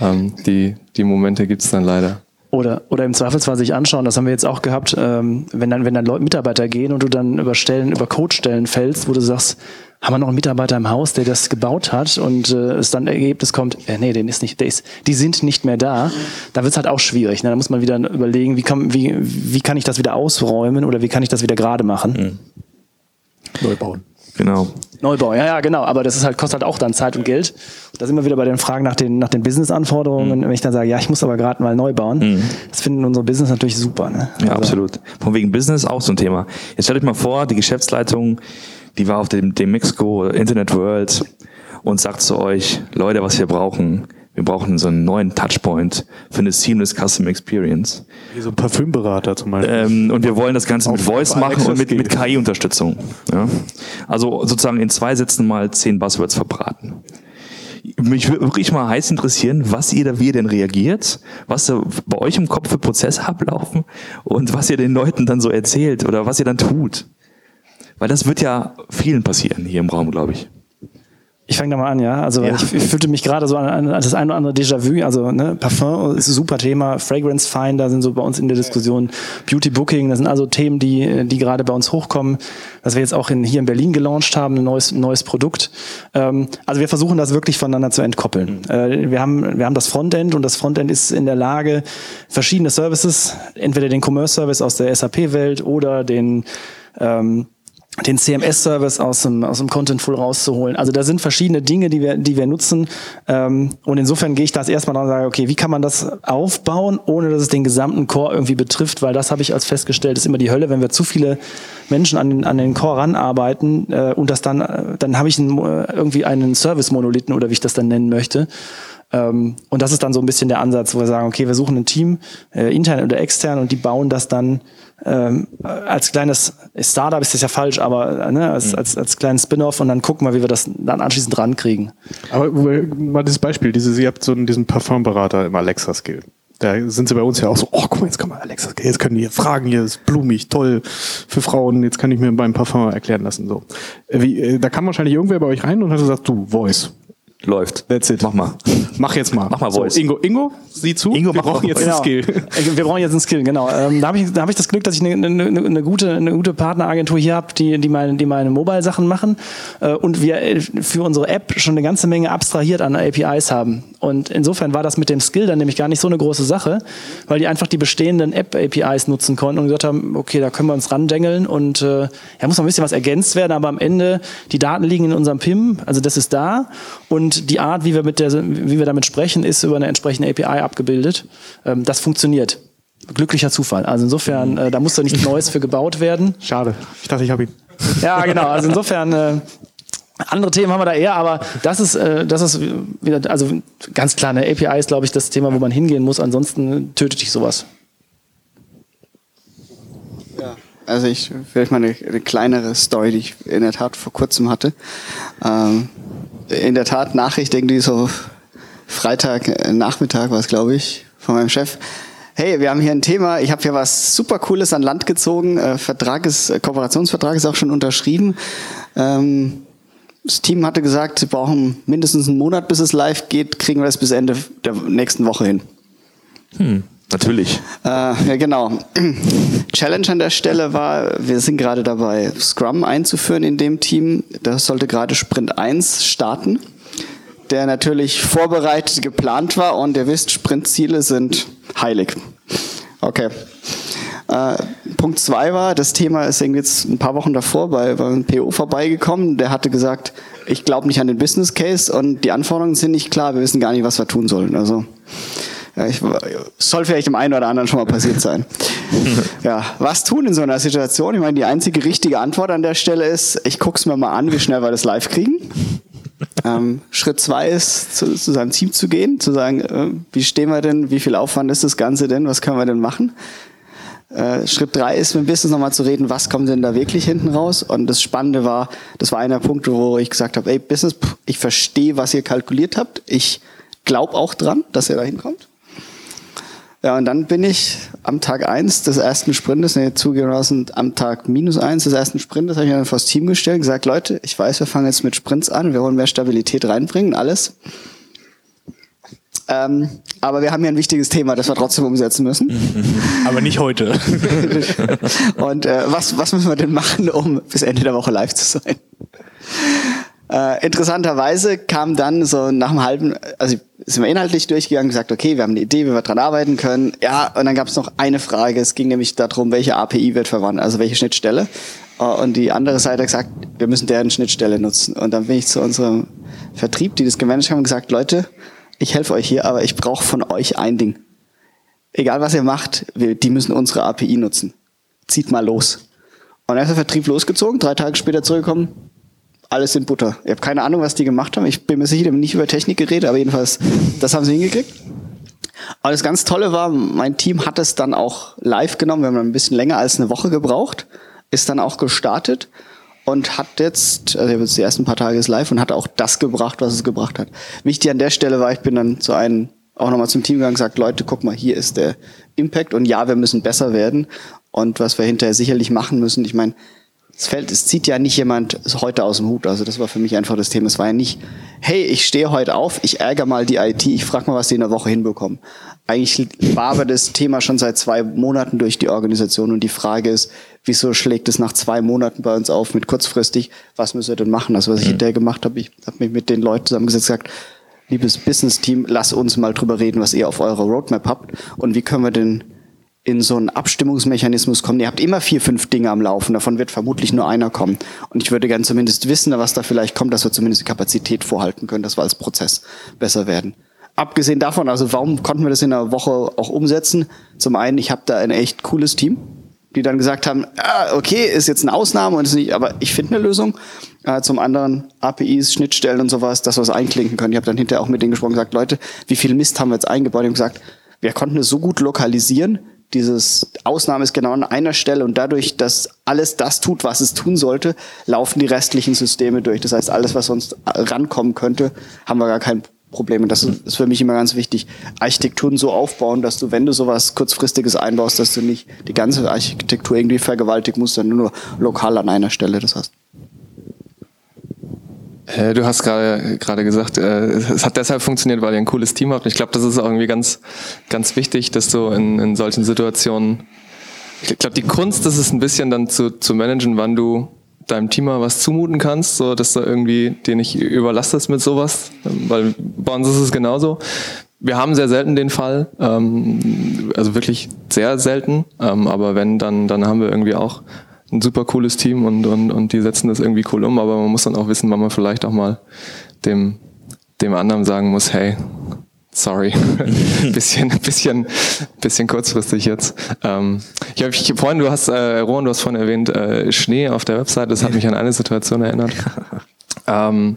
Ähm, die die Momente gibt's dann leider. Oder, oder im Zweifelsfall sich anschauen, das haben wir jetzt auch gehabt, ähm, wenn dann, wenn dann Leute, Mitarbeiter gehen und du dann über Stellen, über Codestellen fällst, wo du sagst, haben wir noch einen Mitarbeiter im Haus, der das gebaut hat und äh, es dann Ergebnis kommt, äh, nee, den ist nicht, der ist, die sind nicht mehr da, da wird es halt auch schwierig. Ne? Da muss man wieder überlegen, wie kann, wie, wie kann ich das wieder ausräumen oder wie kann ich das wieder gerade machen. Mhm. Neu bauen. Genau. Neubau, ja, ja, genau. Aber das ist halt, kostet halt auch dann Zeit und Geld. Da sind wir wieder bei den Fragen nach den, nach den Business-Anforderungen. Mhm. Wenn ich dann sage, ja, ich muss aber gerade mal neu bauen, mhm. das finden unsere Business natürlich super. Ne? Ja, also. absolut. Von wegen Business auch so ein Thema. Jetzt stellt euch mal vor, die Geschäftsleitung, die war auf dem, dem Mexico Internet World und sagt zu euch, Leute, was wir brauchen, wir brauchen so einen neuen Touchpoint für eine seamless Custom Experience. Wie so ein Parfümberater zum Beispiel. Ähm, und wir wollen das Ganze mit Voice machen und mit, mit KI-Unterstützung. Ja? Also sozusagen in zwei Sätzen mal zehn Buzzwords verbraten. Mich würde wirklich mal heiß interessieren, was ihr da wie ihr denn reagiert, was da bei euch im Kopf für Prozesse ablaufen und was ihr den Leuten dann so erzählt oder was ihr dann tut. Weil das wird ja vielen passieren hier im Raum, glaube ich. Ich fange da mal an, ja. Also ja. Ich, ich, fühlte mich gerade so an, an, das ein oder andere Déjà-vu. Also ne, Parfum ist ein super Thema, Fragrance Finder sind so bei uns in der Diskussion, Beauty Booking, das sind also Themen, die, die gerade bei uns hochkommen, dass wir jetzt auch in, hier in Berlin gelauncht haben, ein neues, neues Produkt. Ähm, also wir versuchen das wirklich voneinander zu entkoppeln. Äh, wir, haben, wir haben das Frontend und das Frontend ist in der Lage, verschiedene Services, entweder den Commerce-Service aus der SAP-Welt oder den ähm, den CMS-Service aus dem, aus dem Contentful rauszuholen. Also da sind verschiedene Dinge, die wir, die wir nutzen. Ähm, und insofern gehe ich das erstmal dran und sage, okay, wie kann man das aufbauen, ohne dass es den gesamten Core irgendwie betrifft, weil das habe ich als festgestellt, ist immer die Hölle, wenn wir zu viele Menschen an den, an den Core ranarbeiten äh, und das dann, äh, dann habe ich einen, äh, irgendwie einen Service-Monolithen oder wie ich das dann nennen möchte. Ähm, und das ist dann so ein bisschen der Ansatz, wo wir sagen, okay, wir suchen ein Team, äh, intern oder extern, und die bauen das dann ähm, als kleines Startup ist das ja falsch, aber ne, als, mhm. als, als kleinen Spin-off und dann gucken wir, wie wir das dann anschließend rankriegen. Aber mal dieses Beispiel, diese, ihr habt so einen, diesen Parfumberater im Alexa-Skill. Da sind sie bei uns ja auch so, oh, guck mal, jetzt kann man Alexa, jetzt können die hier fragen, hier ist blumig, toll für Frauen, jetzt kann ich mir beim Parfum erklären lassen. So. Wie, äh, da kam wahrscheinlich irgendwer bei euch rein und hat gesagt, du, Voice, Läuft. That's it. Mach mal. Mach jetzt mal. Mach mal Voice. So, Ingo, Ingo, sieh zu. Ingo, wir brauchen jetzt genau. einen Skill. Wir brauchen jetzt einen Skill, genau. Ähm, da habe ich, da hab ich das Glück, dass ich eine, eine, eine, gute, eine gute Partneragentur hier habe, die, die meine, die meine Mobile-Sachen machen äh, und wir äh, für unsere App schon eine ganze Menge abstrahiert an APIs haben. Und insofern war das mit dem Skill dann nämlich gar nicht so eine große Sache, weil die einfach die bestehenden App-APIs nutzen konnten und gesagt haben, okay, da können wir uns randengeln und äh, ja, muss noch ein bisschen was ergänzt werden, aber am Ende, die Daten liegen in unserem PIM, also das ist da und die Art, wie wir mit der, wie wir damit sprechen, ist über eine entsprechende API abgebildet. Ähm, das funktioniert. Glücklicher Zufall. Also insofern, äh, da muss da nichts Neues für gebaut werden. Schade. Ich dachte, ich habe ihn. Ja, genau. Also insofern, äh, andere Themen haben wir da eher, aber das ist, äh, das ist wieder, also ganz klar, eine API ist, glaube ich, das Thema, wo man hingehen muss. Ansonsten tötet dich sowas. Ja, also ich vielleicht mal eine, eine, kleinere Story, die ich in der Tat vor kurzem hatte. Ähm, in der Tat Nachricht irgendwie so Freitag äh, war es, glaube ich, von meinem Chef. Hey, wir haben hier ein Thema. Ich habe hier was super Cooles an Land gezogen. Äh, Vertrag ist, äh, Kooperationsvertrag ist auch schon unterschrieben. Ähm, das Team hatte gesagt, sie brauchen mindestens einen Monat, bis es live geht. Kriegen wir das bis Ende der nächsten Woche hin. Hm. Natürlich. Äh, ja, genau. Challenge an der Stelle war, wir sind gerade dabei, Scrum einzuführen in dem Team. Das sollte gerade Sprint 1 starten, der natürlich vorbereitet, geplant war und ihr wisst, Sprintziele sind heilig. Okay. Äh, Punkt 2 war, das Thema ist irgendwie jetzt ein paar Wochen davor bei, beim PO vorbeigekommen. Der hatte gesagt, ich glaube nicht an den Business Case und die Anforderungen sind nicht klar, wir wissen gar nicht, was wir tun sollen. Also ja, ich, soll vielleicht dem einen oder anderen schon mal passiert sein. ja, was tun in so einer Situation? Ich meine, die einzige richtige Antwort an der Stelle ist, ich gucke es mir mal an, wie schnell wir das live kriegen. Ähm, Schritt zwei ist, zu, zu, seinem Team zu gehen, zu sagen, äh, wie stehen wir denn, wie viel Aufwand ist das Ganze denn, was können wir denn machen? Äh, Schritt drei ist, mit dem Business nochmal zu reden, was kommt denn da wirklich hinten raus? Und das Spannende war, das war einer Punkt, wo ich gesagt habe, ey, Business, ich verstehe, was ihr kalkuliert habt. Ich glaube auch dran, dass ihr da hinkommt. Ja, und dann bin ich am Tag eins des ersten Sprintes, nee, zugelassen, am Tag minus eins des ersten Sprintes, habe ich dann vor das Team gestellt, gesagt, Leute, ich weiß, wir fangen jetzt mit Sprints an, wir wollen mehr Stabilität reinbringen, alles. Ähm, aber wir haben hier ein wichtiges Thema, das wir trotzdem umsetzen müssen. Aber nicht heute. Und äh, was, was müssen wir denn machen, um bis Ende der Woche live zu sein? Äh, interessanterweise kam dann so nach einem halben, also sind wir inhaltlich durchgegangen, gesagt, okay, wir haben eine Idee, wie wir dran arbeiten können. Ja, und dann gab es noch eine Frage. Es ging nämlich darum, welche API wird verwandt, also welche Schnittstelle. Äh, und die andere Seite hat gesagt, wir müssen deren Schnittstelle nutzen. Und dann bin ich zu unserem Vertrieb, die das gemanagt haben, gesagt, Leute, ich helfe euch hier, aber ich brauche von euch ein Ding. Egal was ihr macht, wir, die müssen unsere API nutzen. Zieht mal los. Und dann ist der Vertrieb losgezogen, drei Tage später zurückgekommen, alles in Butter. Ich habe keine Ahnung, was die gemacht haben. Ich bin mir sicher, die haben nicht über Technik geredet, aber jedenfalls, das haben sie hingekriegt. Aber das ganz Tolle war, mein Team hat es dann auch live genommen. Wir haben ein bisschen länger als eine Woche gebraucht, ist dann auch gestartet und hat jetzt, also jetzt die ersten paar Tage ist live und hat auch das gebracht, was es gebracht hat. Wichtig an der Stelle war, ich bin dann zu einem auch nochmal zum Team gegangen und gesagt, Leute, guck mal, hier ist der Impact und ja, wir müssen besser werden. Und was wir hinterher sicherlich machen müssen, ich meine, es fällt, es zieht ja nicht jemand heute aus dem Hut. Also das war für mich einfach das Thema. Es war ja nicht, hey, ich stehe heute auf, ich ärgere mal die IT, ich frage mal, was die in der Woche hinbekommen. Eigentlich war aber das Thema schon seit zwei Monaten durch die Organisation und die Frage ist, wieso schlägt es nach zwei Monaten bei uns auf mit kurzfristig, was müssen wir denn machen? Also was ich hinterher gemacht habe, ich habe mich mit den Leuten zusammengesetzt und gesagt, liebes Business-Team, lass uns mal drüber reden, was ihr auf eurer Roadmap habt und wie können wir denn in so einen Abstimmungsmechanismus kommen. Ihr habt immer vier, fünf Dinge am Laufen, davon wird vermutlich nur einer kommen. Und ich würde gerne zumindest wissen, was da vielleicht kommt, dass wir zumindest die Kapazität vorhalten können, dass wir als Prozess besser werden. Abgesehen davon, also warum konnten wir das in einer Woche auch umsetzen? Zum einen, ich habe da ein echt cooles Team, die dann gesagt haben, ah, okay, ist jetzt eine Ausnahme und ist nicht, aber ich finde eine Lösung. Äh, zum anderen APIs, Schnittstellen und sowas, dass wir es einklinken können. Ich habe dann hinterher auch mit denen gesprochen gesagt, Leute, wie viel Mist haben wir jetzt eingebaut? Ich habe gesagt, wir konnten es so gut lokalisieren, dieses Ausnahme ist genau an einer Stelle und dadurch, dass alles das tut, was es tun sollte, laufen die restlichen Systeme durch. Das heißt, alles, was sonst rankommen könnte, haben wir gar kein Problem. Und das ist für mich immer ganz wichtig, Architekturen so aufbauen, dass du, wenn du sowas kurzfristiges einbaust, dass du nicht die ganze Architektur irgendwie vergewaltigen musst, sondern nur lokal an einer Stelle das hast. Du hast gerade gerade gesagt, äh, es hat deshalb funktioniert, weil ihr ein cooles Team habt. Ich glaube, das ist irgendwie ganz ganz wichtig, dass du in, in solchen Situationen, ich glaube, die Kunst ist es ein bisschen dann zu, zu managen, wann du deinem Team mal was zumuten kannst, so dass du irgendwie dir nicht überlastest mit sowas, weil bei uns ist es genauso. Wir haben sehr selten den Fall, ähm, also wirklich sehr selten, ähm, aber wenn, dann, dann haben wir irgendwie auch ein super cooles Team und, und, und die setzen das irgendwie cool um, aber man muss dann auch wissen, wann man vielleicht auch mal dem, dem anderen sagen muss, hey, sorry, bisschen, bisschen, bisschen kurzfristig jetzt. Ähm, ich habe ich, vorhin, du hast, äh, Rohan, du hast vorhin erwähnt, äh, Schnee auf der Website, das hat mich an eine Situation erinnert. ähm,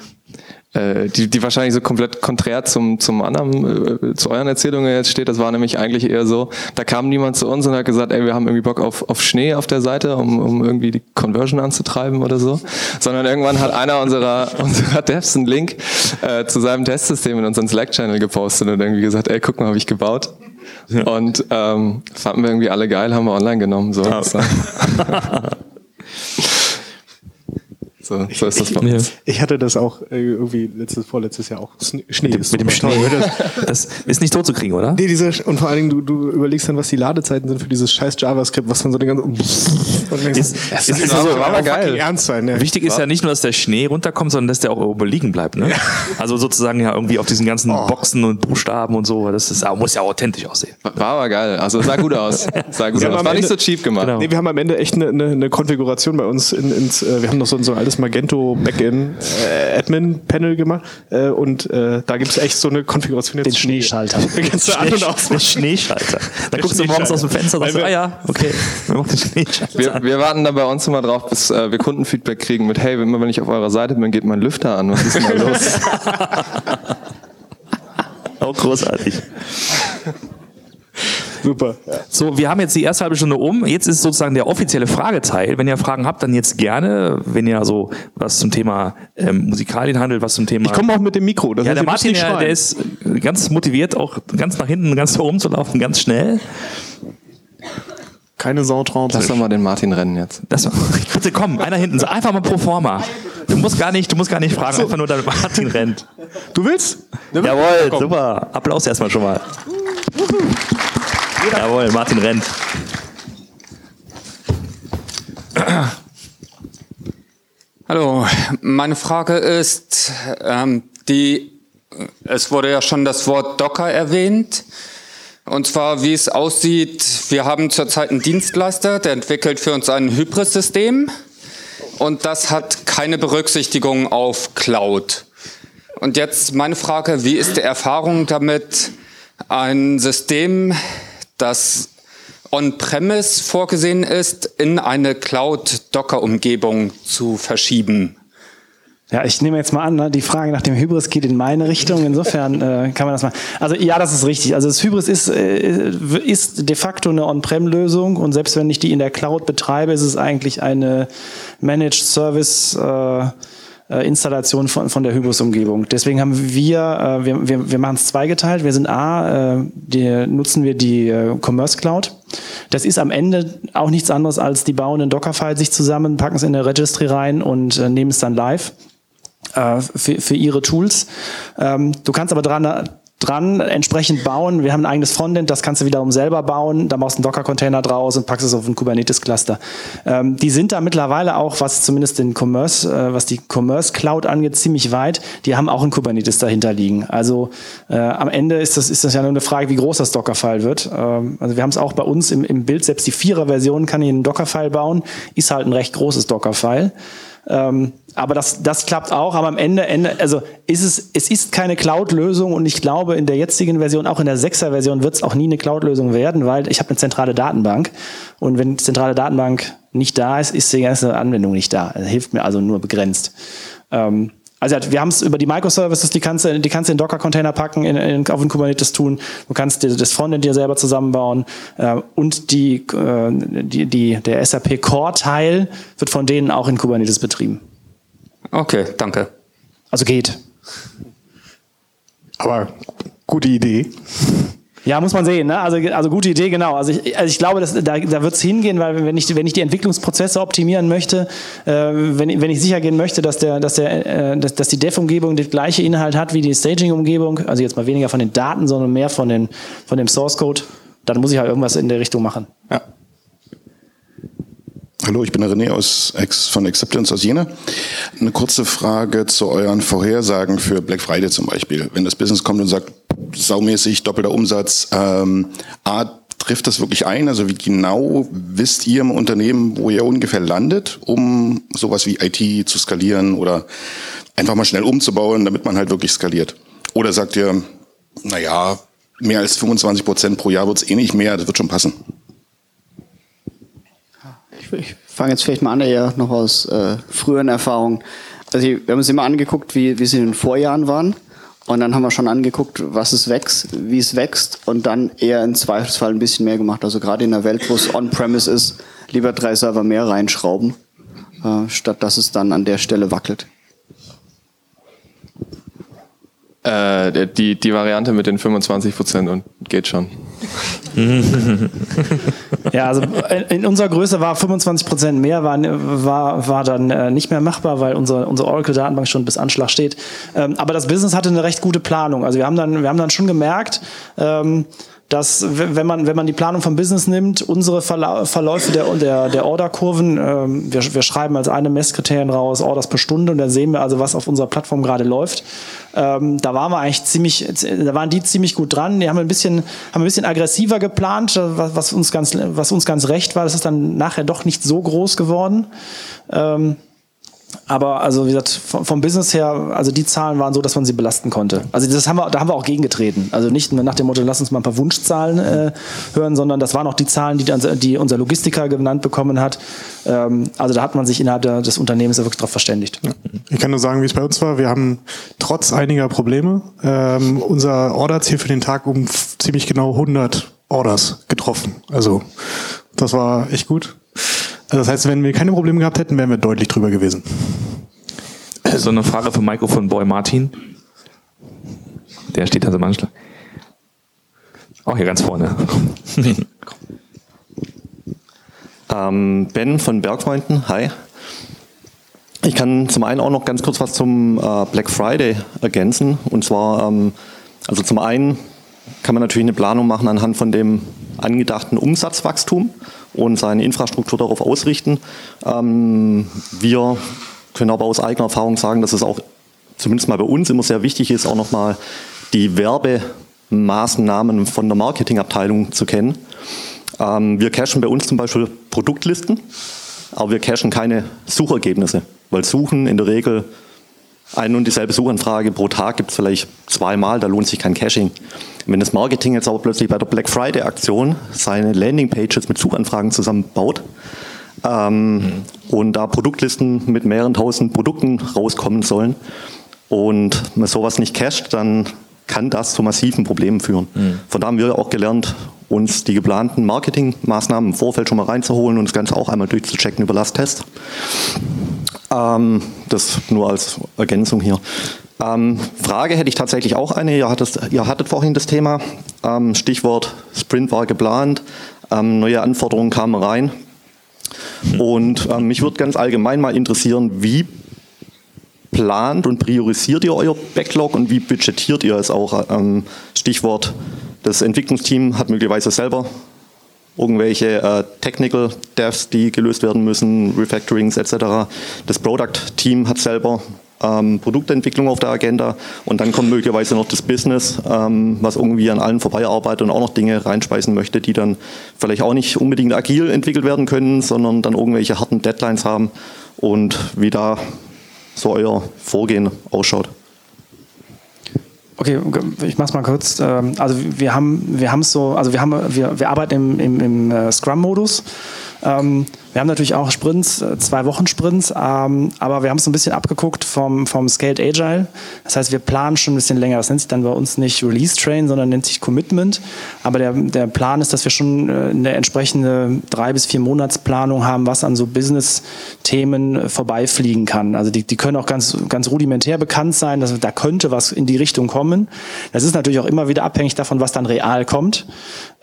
äh, die, die wahrscheinlich so komplett konträr zum, zum anderen, äh, zu euren Erzählungen jetzt steht. Das war nämlich eigentlich eher so, da kam niemand zu uns und hat gesagt, ey, wir haben irgendwie Bock auf, auf Schnee auf der Seite, um, um irgendwie die Conversion anzutreiben oder so. Sondern irgendwann hat einer unserer, unserer Devs einen Link äh, zu seinem Testsystem in unseren Slack-Channel gepostet und irgendwie gesagt, ey, guck mal, habe ich gebaut. Ja. Und ähm, fanden wir irgendwie alle geil, haben wir online genommen. So. Ja. So, so ist das bei uns. Ich hatte das auch äh, irgendwie letztes, vorletztes Jahr auch. Schnee mit, dem, mit dem Schnee. Das ist nicht tot zu kriegen, oder? Nee, diese, und vor allen Dingen, du, du überlegst dann, was die Ladezeiten sind für dieses scheiß JavaScript, was dann so den ganzen. Und denkst, ist, ist, ist, ist so, aber geil. Ernst sein, ja. Wichtig ist ja nicht nur, dass der Schnee runterkommt, sondern dass der auch irgendwo liegen bleibt. Ne? Also sozusagen ja irgendwie auf diesen ganzen oh. Boxen und Buchstaben und so. Das ist, muss ja authentisch aussehen. War aber geil. Also sah gut aus. Sah gut aus. War nicht so cheap gemacht. Genau. Nee, wir haben am Ende echt eine, eine, eine Konfiguration bei uns in, ins, äh, wir haben noch so, so ein altes Magento Backend äh, Admin Panel gemacht äh, und äh, da gibt es echt so eine Konfiguration jetzt. Den Schneeschalter. Den Schnee, an aus. Den Schneeschalter. Da guckst du morgens aus dem Fenster und sagst, ah ja, okay, wir machen den Schneeschalter. Wir, wir warten da bei uns immer drauf, bis äh, wir Kundenfeedback kriegen mit, hey, immer wenn ich auf eurer Seite bin, geht mein Lüfter an. Was ist denn da los? Auch großartig. Super. So, wir haben jetzt die erste halbe Stunde um. Jetzt ist sozusagen der offizielle Frageteil. Wenn ihr Fragen habt, dann jetzt gerne. Wenn ihr so was zum Thema ähm, Musikalien handelt, was zum Thema. Ich komme auch mit dem Mikro. Das ja, der Martin, der, der ist ganz motiviert, auch ganz nach hinten, ganz nach oben zu laufen, ganz schnell. keine Sau traut Lass doch mal den Martin rennen jetzt. Das, bitte komm, einer hinten. Einfach mal pro forma. Du musst gar nicht, du musst gar nicht fragen, einfach nur, damit Martin rennt. Du willst? Jawohl, super. Applaus erstmal schon mal. Jawohl, Martin rennt. Hallo, meine Frage ist, ähm, die, es wurde ja schon das Wort Docker erwähnt. Und zwar, wie es aussieht, wir haben zurzeit einen Dienstleister, der entwickelt für uns ein Hybris-System. Und das hat keine Berücksichtigung auf Cloud. Und jetzt meine Frage, wie ist die Erfahrung damit, ein System, das on-premise vorgesehen ist, in eine Cloud-Docker-Umgebung zu verschieben? Ja, ich nehme jetzt mal an, ne, die Frage nach dem Hybris geht in meine Richtung. Insofern äh, kann man das mal. Also ja, das ist richtig. Also das Hybris ist, äh, ist de facto eine On-Prem-Lösung und selbst wenn ich die in der Cloud betreibe, ist es eigentlich eine Managed Service. Äh, Installation von, von der Hybris-Umgebung. Deswegen haben wir, äh, wir, wir, wir machen es zweigeteilt. Wir sind A, äh, die, nutzen wir die äh, Commerce Cloud. Das ist am Ende auch nichts anderes als die bauen einen Dockerfile sich zusammen, packen es in eine Registry rein und äh, nehmen es dann live äh, für, für ihre Tools. Ähm, du kannst aber dran, dran entsprechend bauen. Wir haben ein eigenes Frontend, das kannst du wiederum selber bauen. Da machst du einen Docker-Container draus und packst es auf ein Kubernetes-Cluster. Ähm, die sind da mittlerweile auch, was zumindest den Commerce, äh, was die Commerce Cloud angeht, ziemlich weit. Die haben auch ein Kubernetes dahinter liegen. Also äh, am Ende ist das, ist das ja nur eine Frage, wie groß das Dockerfile wird. Ähm, also wir haben es auch bei uns im, im Bild, selbst die Vierer-Version kann ich einen Dockerfile bauen, ist halt ein recht großes Dockerfile. Ähm, aber das, das klappt auch. Aber am Ende, Ende also ist es, es ist keine Cloud-Lösung und ich glaube, in der jetzigen Version, auch in der 6er-Version, wird es auch nie eine Cloud-Lösung werden, weil ich habe eine zentrale Datenbank und wenn die zentrale Datenbank nicht da ist, ist die ganze Anwendung nicht da. Das hilft mir also nur begrenzt. Ähm, also wir haben es über die Microservices, die kannst du, die kannst du in Docker-Container packen, in, in, auf den Kubernetes tun. Du kannst dir das Frontend dir selber zusammenbauen äh, und die, äh, die, die, der SAP Core-Teil wird von denen auch in Kubernetes betrieben. Okay, danke. Also geht. Aber gute Idee. Ja, muss man sehen. Ne? Also, also gute Idee, genau. Also ich, also ich glaube, dass, da, da wird es hingehen, weil wenn ich, wenn ich die Entwicklungsprozesse optimieren möchte, äh, wenn, wenn ich sicher gehen möchte, dass, der, dass, der, äh, dass, dass die Dev-Umgebung den gleiche Inhalt hat wie die Staging-Umgebung, also jetzt mal weniger von den Daten, sondern mehr von, den, von dem Source-Code, dann muss ich halt irgendwas in der Richtung machen. Ja. Hallo, ich bin der René aus von Acceptance aus Jena. Eine kurze Frage zu euren Vorhersagen für Black Friday zum Beispiel. Wenn das Business kommt und sagt, saumäßig, doppelter Umsatz, ähm, A, trifft das wirklich ein? Also wie genau wisst ihr im Unternehmen, wo ihr ungefähr landet, um sowas wie IT zu skalieren oder einfach mal schnell umzubauen, damit man halt wirklich skaliert? Oder sagt ihr, naja, mehr als 25 Prozent pro Jahr wird es eh nicht mehr, das wird schon passen? Ich, ich fange jetzt vielleicht mal an, eher noch aus äh, früheren Erfahrungen. Also wir haben uns immer angeguckt, wie, wie es in den Vorjahren waren. Und dann haben wir schon angeguckt, was es wächst, wie es wächst und dann eher im Zweifelsfall ein bisschen mehr gemacht. Also gerade in der Welt, wo es on-premise ist, lieber drei Server mehr reinschrauben, äh, statt dass es dann an der Stelle wackelt. Äh, die, die Variante mit den 25 Prozent und geht schon. Ja, also in unserer Größe war 25 Prozent mehr, war, war, war dann äh, nicht mehr machbar, weil unsere, unsere Oracle-Datenbank schon bis Anschlag steht. Ähm, aber das Business hatte eine recht gute Planung. Also wir haben dann, wir haben dann schon gemerkt, ähm, dass wenn man, wenn man die Planung vom Business nimmt, unsere Verläufe der, der, der Orderkurven, ähm, wir, wir schreiben als eine Messkriterien raus, Orders per Stunde und dann sehen wir also, was auf unserer Plattform gerade läuft. Ähm, da waren wir eigentlich ziemlich, da waren die ziemlich gut dran. Die haben ein bisschen, haben ein bisschen aggressiver geplant, was, was uns ganz, was uns ganz recht war. Das ist dann nachher doch nicht so groß geworden. Ähm, aber also wie gesagt, vom, Business her, also die Zahlen waren so, dass man sie belasten konnte. Also das haben wir, da haben wir auch gegengetreten. Also nicht nach dem Motto, lass uns mal ein paar Wunschzahlen äh, hören, sondern das waren auch die Zahlen, die, die unser Logistiker genannt bekommen hat. Ähm, also da hat man sich innerhalb der, des Unternehmens wirklich darauf verständigt. Ich kann nur sagen, wie es bei uns war. Wir haben trotz einiger Probleme ähm, unser Orderziel für den Tag um ziemlich genau 100 Orders getroffen. Also das war echt gut. Also das heißt, wenn wir keine Probleme gehabt hätten, wären wir deutlich drüber gewesen. So eine Frage für Mikrofon Boy Martin. Der steht also im Anschlag. Auch hier ganz vorne. Ähm, ben von Bergfreunden, hi. Ich kann zum einen auch noch ganz kurz was zum äh, Black Friday ergänzen. Und zwar, ähm, also zum einen kann man natürlich eine Planung machen anhand von dem angedachten Umsatzwachstum und seine Infrastruktur darauf ausrichten. Ähm, wir können aber aus eigener Erfahrung sagen, dass es auch zumindest mal bei uns immer sehr wichtig ist, auch nochmal die Werbemaßnahmen von der Marketingabteilung zu kennen. Ähm, wir cachen bei uns zum Beispiel Produktlisten, aber wir cachen keine Suchergebnisse. Weil Suchen in der Regel eine und dieselbe Suchanfrage pro Tag gibt es vielleicht zweimal, da lohnt sich kein Caching. Wenn das Marketing jetzt aber plötzlich bei der Black Friday Aktion seine Landingpages mit Suchanfragen zusammenbaut ähm, und da Produktlisten mit mehreren tausend Produkten rauskommen sollen und man sowas nicht cached, dann kann das zu massiven Problemen führen. Mhm. Von da haben wir auch gelernt, uns die geplanten Marketingmaßnahmen im Vorfeld schon mal reinzuholen und das Ganze auch einmal durchzuchecken über Last-Test. Ähm, das nur als Ergänzung hier. Ähm, Frage hätte ich tatsächlich auch eine. Ihr hattet, ihr hattet vorhin das Thema. Ähm, Stichwort Sprint war geplant. Ähm, neue Anforderungen kamen rein. Und ähm, mich würde ganz allgemein mal interessieren, wie plant und priorisiert ihr euer Backlog und wie budgetiert ihr es auch? Ähm, Stichwort, das Entwicklungsteam hat möglicherweise selber irgendwelche äh, Technical Devs, die gelöst werden müssen, Refactorings etc. Das Product Team hat selber ähm, Produktentwicklung auf der Agenda und dann kommt möglicherweise noch das Business, ähm, was irgendwie an allen vorbeiarbeitet und auch noch Dinge reinspeisen möchte, die dann vielleicht auch nicht unbedingt agil entwickelt werden können, sondern dann irgendwelche harten Deadlines haben und wie da so euer Vorgehen ausschaut. Okay, ich mach's mal kurz. Ähm, also wir haben wir haben so, also wir haben wir, wir arbeiten im, im, im äh, Scrum-Modus. Ähm, wir haben natürlich auch Sprints, äh, zwei Wochen Sprints, ähm, aber wir haben es ein bisschen abgeguckt vom, vom Scaled Agile. Das heißt, wir planen schon ein bisschen länger. Das nennt sich dann bei uns nicht Release Train, sondern nennt sich Commitment. Aber der, der Plan ist, dass wir schon äh, eine entsprechende drei bis vier Monatsplanung haben, was an so Business-Themen äh, vorbeifliegen kann. Also die, die können auch ganz, ganz rudimentär bekannt sein, dass da könnte was in die Richtung kommen. Das ist natürlich auch immer wieder abhängig davon, was dann real kommt.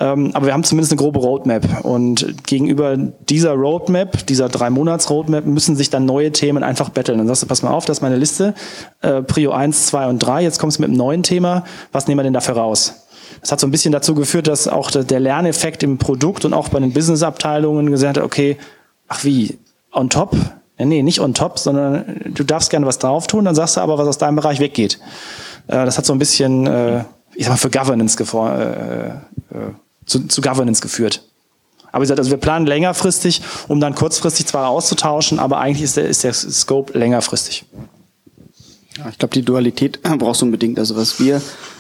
Ähm, aber wir haben zumindest eine grobe Roadmap. Und gegenüber dieser Roadmap, dieser drei Monats Roadmap, müssen sich dann neue Themen einfach betteln. Dann sagst du, pass mal auf, das ist meine Liste, äh, Prio 1, 2 und 3, jetzt kommst du mit einem neuen Thema, was nehmen wir denn dafür raus? Das hat so ein bisschen dazu geführt, dass auch der Lerneffekt im Produkt und auch bei den Business-Abteilungen gesagt hat, okay, ach wie, on top? Nee, nicht on top, sondern du darfst gerne was drauf tun, dann sagst du aber, was aus deinem Bereich weggeht. Äh, das hat so ein bisschen, äh, ich sag mal, für Governance zu, zu Governance geführt. Aber wie gesagt, also wir planen längerfristig, um dann kurzfristig zwar auszutauschen, aber eigentlich ist der, ist der Scope längerfristig. Ja, ich glaube, die Dualität brauchst du unbedingt. Also was wir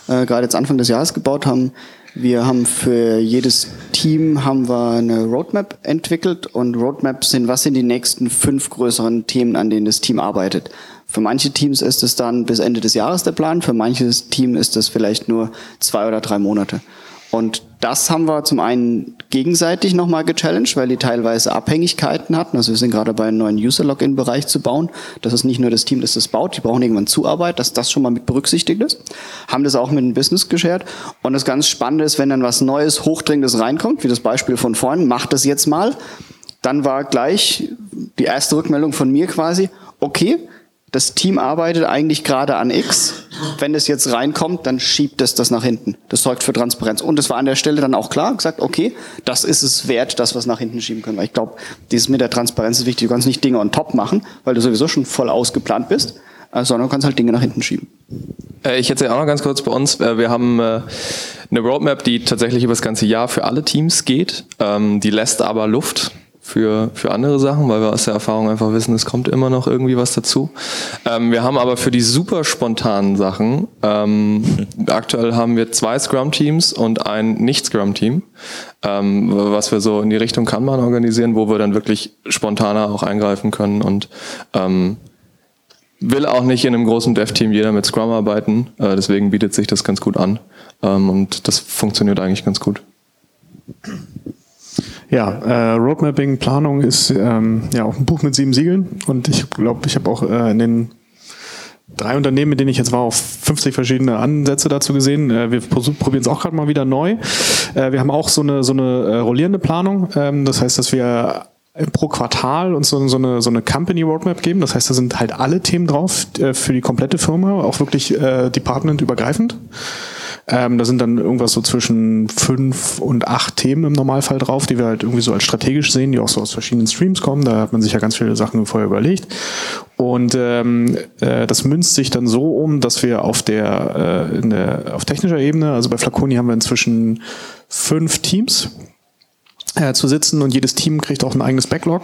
äh, gerade jetzt Anfang des Jahres gebaut haben, wir haben für jedes Team haben wir eine Roadmap entwickelt und Roadmaps sind, was sind die nächsten fünf größeren Themen, an denen das Team arbeitet. Für manche Teams ist es dann bis Ende des Jahres der Plan, für manches Team ist das vielleicht nur zwei oder drei Monate. Und das haben wir zum einen gegenseitig nochmal gechallenged, weil die teilweise Abhängigkeiten hatten. Also wir sind gerade bei einem neuen User-Login-Bereich zu bauen. Das ist nicht nur das Team, das das baut, die brauchen irgendwann Zuarbeit, dass das schon mal mit berücksichtigt ist. Haben das auch mit dem Business geshared. Und das ganz Spannende ist, wenn dann was Neues, Hochdringendes reinkommt, wie das Beispiel von vorhin, macht das jetzt mal. Dann war gleich die erste Rückmeldung von mir quasi, okay, das Team arbeitet eigentlich gerade an X. Wenn es jetzt reinkommt, dann schiebt es das nach hinten. Das sorgt für Transparenz. Und es war an der Stelle dann auch klar gesagt, okay, das ist es wert, dass wir es nach hinten schieben können. Weil ich glaube, dieses mit der Transparenz ist wichtig. Du kannst nicht Dinge on top machen, weil du sowieso schon voll ausgeplant bist, äh, sondern du kannst halt Dinge nach hinten schieben. Äh, ich erzähle auch noch ganz kurz bei uns. Äh, wir haben eine Roadmap, die tatsächlich über das ganze Jahr für alle Teams geht. Ähm, die lässt aber Luft für, für andere Sachen, weil wir aus der Erfahrung einfach wissen, es kommt immer noch irgendwie was dazu. Ähm, wir haben aber für die super spontanen Sachen, ähm, aktuell haben wir zwei Scrum-Teams und ein Nicht-Scrum-Team, ähm, was wir so in die Richtung Kanban organisieren, wo wir dann wirklich spontaner auch eingreifen können und ähm, will auch nicht in einem großen Dev-Team jeder mit Scrum arbeiten, äh, deswegen bietet sich das ganz gut an ähm, und das funktioniert eigentlich ganz gut. Ja, äh, Roadmapping, Planung ist ähm, ja auch ein Buch mit sieben Siegeln und ich glaube, ich habe auch äh, in den drei Unternehmen, mit denen ich jetzt war, auf 50 verschiedene Ansätze dazu gesehen. Äh, wir probieren es auch gerade mal wieder neu. Äh, wir haben auch so eine, so eine äh, rollierende Planung. Ähm, das heißt, dass wir pro Quartal uns so, so, eine, so eine Company Roadmap geben. Das heißt, da sind halt alle Themen drauf äh, für die komplette Firma, auch wirklich äh, departmentübergreifend. Ähm, da sind dann irgendwas so zwischen fünf und acht Themen im Normalfall drauf, die wir halt irgendwie so als strategisch sehen, die auch so aus verschiedenen Streams kommen. Da hat man sich ja ganz viele Sachen vorher überlegt. Und ähm, äh, das münzt sich dann so um, dass wir auf der, äh, in der auf technischer Ebene, also bei Flaconi haben wir inzwischen fünf Teams äh, zu sitzen und jedes Team kriegt auch ein eigenes Backlog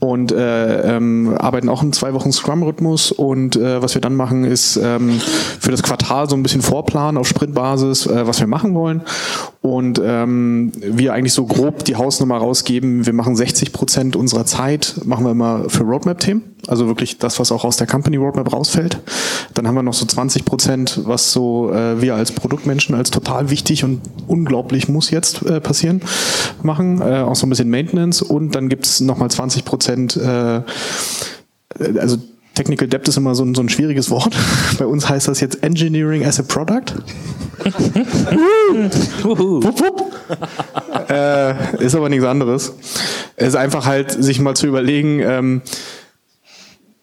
und äh, ähm, arbeiten auch in zwei Wochen Scrum-Rhythmus und äh, was wir dann machen ist ähm, für das Quartal so ein bisschen Vorplan auf Sprintbasis, äh, was wir machen wollen. Und ähm, wir eigentlich so grob die Hausnummer rausgeben, wir machen 60 Prozent unserer Zeit, machen wir immer für Roadmap-Themen, also wirklich das, was auch aus der Company Roadmap rausfällt. Dann haben wir noch so 20 Prozent, was so äh, wir als Produktmenschen als total wichtig und unglaublich muss jetzt äh, passieren, machen, äh, auch so ein bisschen Maintenance und dann gibt's nochmal 20 Prozent, äh, also Technical Debt ist immer so ein, so ein schwieriges Wort. Bei uns heißt das jetzt Engineering as a Product. wupp, wupp. Äh, ist aber nichts anderes. Es ist einfach halt, sich mal zu überlegen, ähm,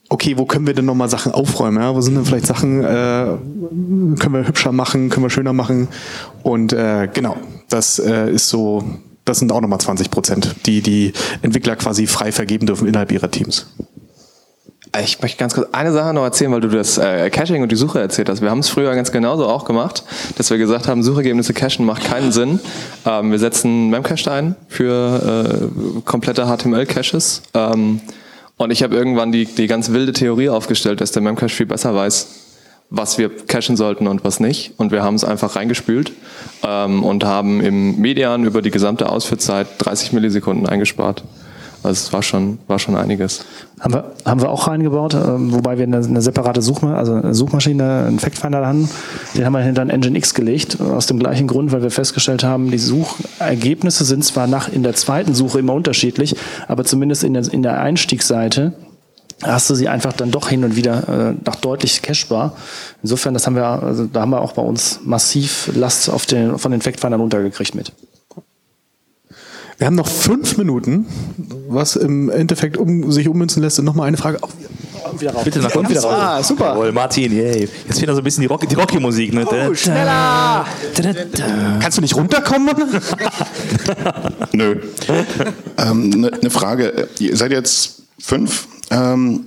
okay, wo können wir denn nochmal Sachen aufräumen? Ja? Wo sind denn vielleicht Sachen, äh, können wir hübscher machen, können wir schöner machen? Und äh, genau, das äh, ist so, das sind auch nochmal 20 Prozent, die die Entwickler quasi frei vergeben dürfen innerhalb ihrer Teams. Ich möchte ganz kurz eine Sache noch erzählen, weil du das äh, Caching und die Suche erzählt hast. Wir haben es früher ganz genauso auch gemacht, dass wir gesagt haben, Suchergebnisse cachen macht keinen Sinn. Ähm, wir setzen Memcache ein für äh, komplette HTML-Caches. Ähm, und ich habe irgendwann die, die ganz wilde Theorie aufgestellt, dass der Memcache viel besser weiß, was wir cachen sollten und was nicht. Und wir haben es einfach reingespült ähm, und haben im Median über die gesamte Ausführzeit 30 Millisekunden eingespart. Also es war schon, war schon einiges. Haben wir, haben wir auch reingebaut, äh, wobei wir eine, eine separate Suchma also eine Suchmaschine, einen Factfinder hatten. Den haben wir hinter ein Engine X gelegt, aus dem gleichen Grund, weil wir festgestellt haben, die Suchergebnisse sind zwar nach in der zweiten Suche immer unterschiedlich, aber zumindest in der, in der Einstiegsseite hast du sie einfach dann doch hin und wieder äh, nach deutlich cashbar. Insofern, das haben wir, also da haben wir auch bei uns massiv Last auf den, von den Factfindern runtergekriegt mit. Wir haben noch fünf Minuten, was im Endeffekt um, sich ummünzen lässt. Und nochmal eine Frage. Und wieder raus. Bitte nach raus. Ah, super. Jawohl, Martin, yay. Jetzt fehlt noch so ein bisschen die, Rock, die Rocky-Musik. Ne? Oh, schneller! Kannst du nicht runterkommen? Nö. ähm, ne, ne Frage. Ihr seid jetzt fünf. Ähm,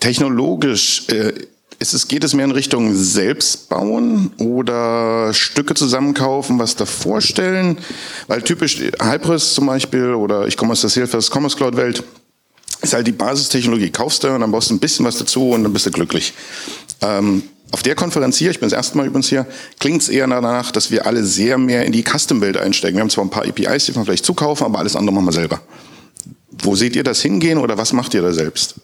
technologisch äh, ist es, geht es mehr in Richtung selbst bauen oder Stücke zusammenkaufen, was da vorstellen? Weil typisch Hypers zum Beispiel oder ich komme aus der Salesforce Commerce Cloud Welt, ist halt die Basistechnologie. Kaufst du und dann baust du ein bisschen was dazu und dann bist du glücklich. Ähm, auf der Konferenz hier, ich bin das erste Mal übrigens hier, klingt es eher danach, dass wir alle sehr mehr in die Custom-Welt einsteigen. Wir haben zwar ein paar APIs, die wir vielleicht zukaufen, aber alles andere machen wir selber. Wo seht ihr das hingehen oder was macht ihr da selbst?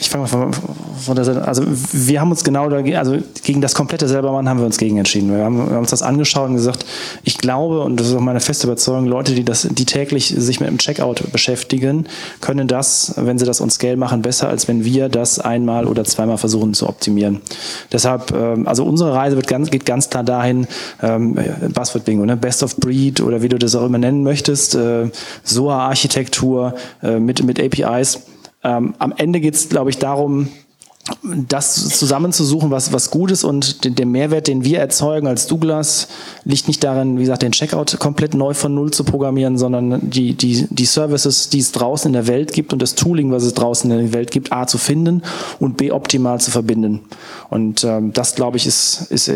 Ich fange mal von, von der Seite Also wir haben uns genau dagegen, also gegen das komplette selbermachen haben wir uns gegen entschieden. Wir haben, wir haben, uns das angeschaut und gesagt, ich glaube, und das ist auch meine feste Überzeugung, Leute, die das, die täglich sich mit dem Checkout beschäftigen, können das, wenn sie das on Scale machen, besser, als wenn wir das einmal oder zweimal versuchen zu optimieren. Deshalb, ähm, also unsere Reise wird ganz, geht ganz klar dahin, ähm, Buzzword Bingo, ne? Best of Breed oder wie du das auch immer nennen möchtest, äh, SOA-Architektur äh, mit, mit APIs ähm, am Ende geht es, glaube ich, darum, das zusammenzusuchen, was, was gut ist und den, der Mehrwert, den wir erzeugen als Douglas, liegt nicht darin, wie gesagt, den Checkout komplett neu von Null zu programmieren, sondern die, die, die Services, die es draußen in der Welt gibt und das Tooling, was es draußen in der Welt gibt, A, zu finden und B, optimal zu verbinden. Und ähm, das, glaube ich, ist, ist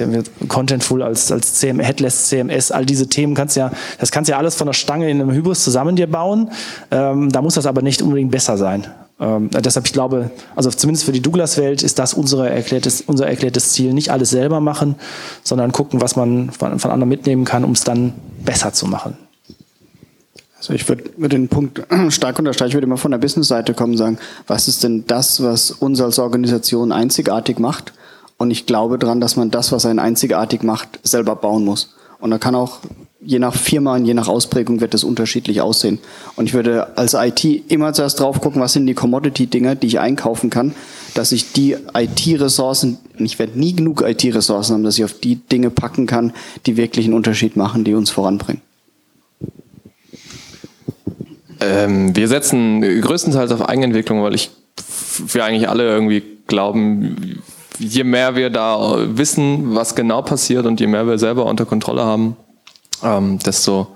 Contentful als, als CM, Headless CMS, all diese Themen kannst ja, das kannst ja alles von der Stange in einem Hybris zusammen dir bauen. Ähm, da muss das aber nicht unbedingt besser sein. Ähm, deshalb, ich glaube, also zumindest für die Douglas-Welt ist das unsere erklärtes, unser erklärtes Ziel. Nicht alles selber machen, sondern gucken, was man von, von anderen mitnehmen kann, um es dann besser zu machen. Also ich würde würd den Punkt stark unterstreichen, ich würde immer von der Business-Seite kommen und sagen, was ist denn das, was uns als Organisation einzigartig macht? Und ich glaube daran, dass man das, was einen einzigartig macht, selber bauen muss. Und da kann auch je nach Firma und je nach Ausprägung wird das unterschiedlich aussehen. Und ich würde als IT immer zuerst drauf gucken, was sind die Commodity-Dinge, die ich einkaufen kann, dass ich die IT-Ressourcen, ich werde nie genug IT-Ressourcen haben, dass ich auf die Dinge packen kann, die wirklich einen Unterschied machen, die uns voranbringen. Ähm, wir setzen größtenteils auf Eigenentwicklung, weil ich, wir eigentlich alle irgendwie glauben, je mehr wir da wissen, was genau passiert und je mehr wir selber unter Kontrolle haben, ähm, desto,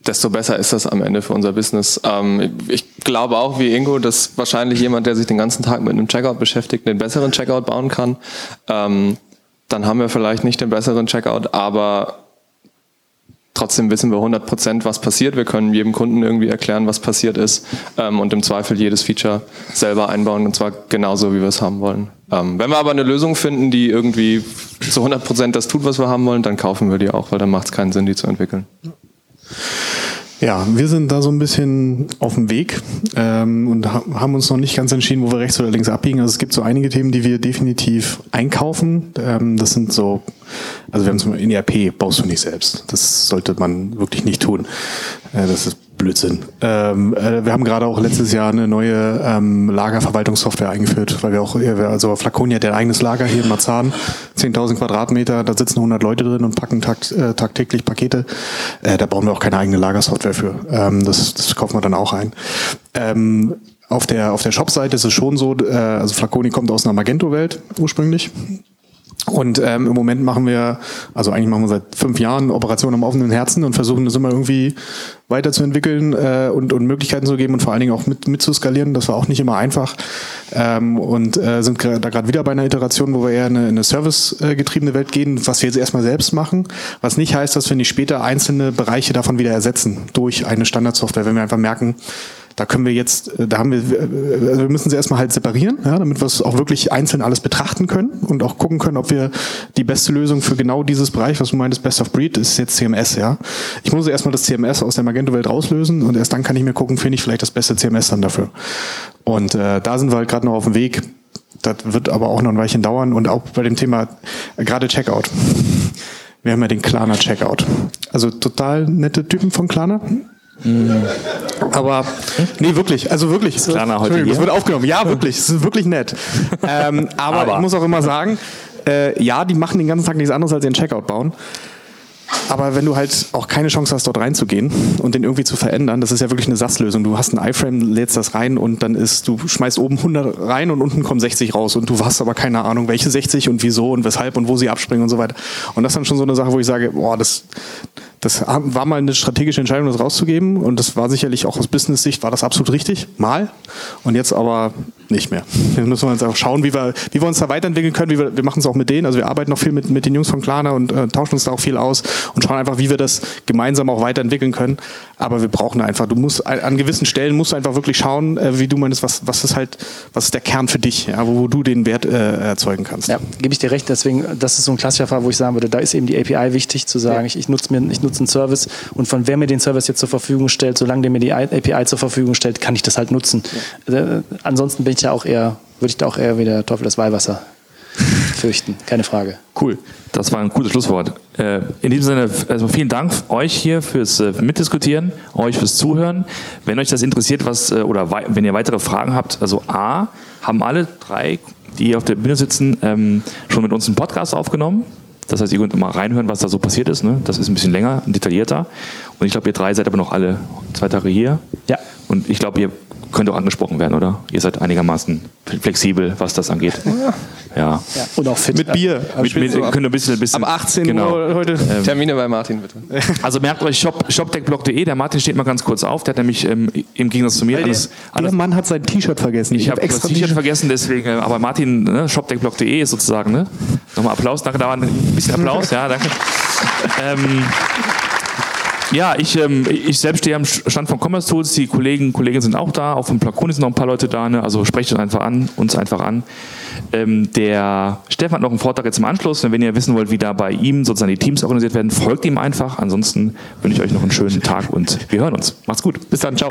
desto besser ist das am Ende für unser Business. Ähm, ich glaube auch wie Ingo, dass wahrscheinlich jemand, der sich den ganzen Tag mit einem Checkout beschäftigt, einen besseren Checkout bauen kann. Ähm, dann haben wir vielleicht nicht den besseren Checkout, aber Trotzdem wissen wir 100 Prozent, was passiert. Wir können jedem Kunden irgendwie erklären, was passiert ist ähm, und im Zweifel jedes Feature selber einbauen und zwar genauso, wie wir es haben wollen. Ähm, wenn wir aber eine Lösung finden, die irgendwie zu 100 Prozent das tut, was wir haben wollen, dann kaufen wir die auch, weil dann macht es keinen Sinn, die zu entwickeln. Ja, wir sind da so ein bisschen auf dem Weg ähm, und ha haben uns noch nicht ganz entschieden, wo wir rechts oder links abbiegen. Also es gibt so einige Themen, die wir definitiv einkaufen. Ähm, das sind so, also wir haben zum Beispiel in ERP baust du nicht selbst. Das sollte man wirklich nicht tun. Äh, das ist Blödsinn. Ähm, äh, wir haben gerade auch letztes Jahr eine neue ähm, Lagerverwaltungssoftware eingeführt, weil wir auch, also Flaconia hat ein eigenes Lager hier in Marzahn, 10.000 Quadratmeter, da sitzen 100 Leute drin und packen takt, äh, tagtäglich Pakete. Äh, da brauchen wir auch keine eigene Lagersoftware für. Ähm, das, das kaufen wir dann auch ein. Ähm, auf der, auf der Shop-Seite ist es schon so, äh, also Flaconi kommt aus einer Magento-Welt ursprünglich. Und ähm, im Moment machen wir, also eigentlich machen wir seit fünf Jahren Operationen am offenen Herzen und versuchen das immer irgendwie weiterzuentwickeln äh, und, und Möglichkeiten zu geben und vor allen Dingen auch mit, mit zu skalieren. Das war auch nicht immer einfach. Ähm, und äh, sind da gerade wieder bei einer Iteration, wo wir eher in eine, eine servicegetriebene Welt gehen, was wir jetzt erstmal selbst machen. Was nicht heißt, dass wir nicht später einzelne Bereiche davon wieder ersetzen durch eine Standardsoftware, wenn wir einfach merken, da können wir jetzt, äh, da haben wir, äh, also wir müssen sie erstmal halt separieren, ja, damit wir es auch wirklich einzeln alles betrachten können und auch gucken können, ob wir die beste Lösung für genau dieses Bereich, was du meintest, Best of Breed, ist jetzt CMS, ja. Ich muss erstmal das CMS aus der Magento-Welt rauslösen und erst dann kann ich mir gucken, finde ich vielleicht das beste CMS dann dafür. Und äh, da sind wir halt gerade noch auf dem Weg. Das wird aber auch noch ein Weilchen dauern und auch bei dem Thema äh, gerade Checkout. Wir haben ja den Klarna Checkout. Also total nette Typen von Klarna. Mhm. Aber nee, wirklich, also wirklich. Ist Klarna heute? Das wird aufgenommen. Ja, wirklich. Es ist wirklich nett. ähm, aber, Aber. ich muss auch immer sagen, äh, ja, die machen den ganzen Tag nichts anderes als den Checkout bauen. Aber wenn du halt auch keine Chance hast, dort reinzugehen und den irgendwie zu verändern, das ist ja wirklich eine Satzlösung. Du hast ein iFrame, lädst das rein und dann ist, du schmeißt oben 100 rein und unten kommen 60 raus und du hast aber keine Ahnung, welche 60 und wieso und weshalb und wo sie abspringen und so weiter. Und das ist dann schon so eine Sache, wo ich sage, boah, das, das war mal eine strategische Entscheidung, das rauszugeben und das war sicherlich auch aus Business-Sicht war das absolut richtig, mal. Und jetzt aber nicht mehr. Jetzt müssen wir uns auch schauen, wie wir, wie wir uns da weiterentwickeln können. Wie wir, wir machen es auch mit denen, also wir arbeiten noch viel mit, mit den Jungs von Klarna und äh, tauschen uns da auch viel aus und schauen einfach, wie wir das gemeinsam auch weiterentwickeln können. Aber wir brauchen einfach, du musst an gewissen Stellen musst du einfach wirklich schauen, äh, wie du meinst, was, was ist halt, was ist der Kern für dich, ja, wo, wo du den Wert äh, erzeugen kannst. Ja, gebe ich dir recht. Deswegen, das ist so ein klassischer Fall, wo ich sagen würde, da ist eben die API wichtig zu sagen, ich, ich nutze mir, ich nutze einen Service und von wer mir den Service jetzt zur Verfügung stellt, solange der mir die API zur Verfügung stellt, kann ich das halt nutzen. Äh, ansonsten bin ich ja auch eher, würde ich da auch eher wie der Teufel das Weihwasser fürchten. Keine Frage. Cool. Das war ein cooles Schlusswort. Äh, in diesem Sinne, also vielen Dank euch hier fürs äh, Mitdiskutieren, euch fürs Zuhören. Wenn euch das interessiert, was, oder wenn ihr weitere Fragen habt, also A, haben alle drei, die hier auf der Bühne sitzen, ähm, schon mit uns einen Podcast aufgenommen. Das heißt, ihr könnt mal reinhören, was da so passiert ist. Ne? Das ist ein bisschen länger, detaillierter. Und ich glaube, ihr drei seid aber noch alle zwei Tage hier. Ja. Und ich glaube, ihr könnt auch angesprochen werden, oder? Ihr seid einigermaßen flexibel, was das angeht. Ja. Ja. Und auch fit. Mit Bier. Mit, mit, könnt ihr ein bisschen, ein bisschen, Ab 18 genau. Uhr heute. Ähm, Termine bei Martin, bitte. Also merkt euch shop, shopdeckblog.de, der Martin steht mal ganz kurz auf, der hat nämlich ähm, im Gegensatz zu mir Weil alles, der, alles der Mann hat sein T-Shirt vergessen. ich habe das extra T-Shirt vergessen, deswegen, äh, aber Martin, ne, shopdeckblog.de ist sozusagen, ne? Nochmal Applaus, danke, da war ein bisschen Applaus, ja, danke. ähm, ja, ich, ähm, ich selbst stehe am Stand von Commerce Tools, die Kollegen, Kollegen sind auch da, auch von Plakoni sind noch ein paar Leute da, ne? also sprecht uns einfach an, uns einfach an. Ähm, der Stefan hat noch einen Vortrag jetzt im Anschluss, und wenn ihr wissen wollt, wie da bei ihm sozusagen die Teams organisiert werden, folgt ihm einfach. Ansonsten wünsche ich euch noch einen schönen Tag und wir hören uns. Macht's gut. Bis dann, ciao.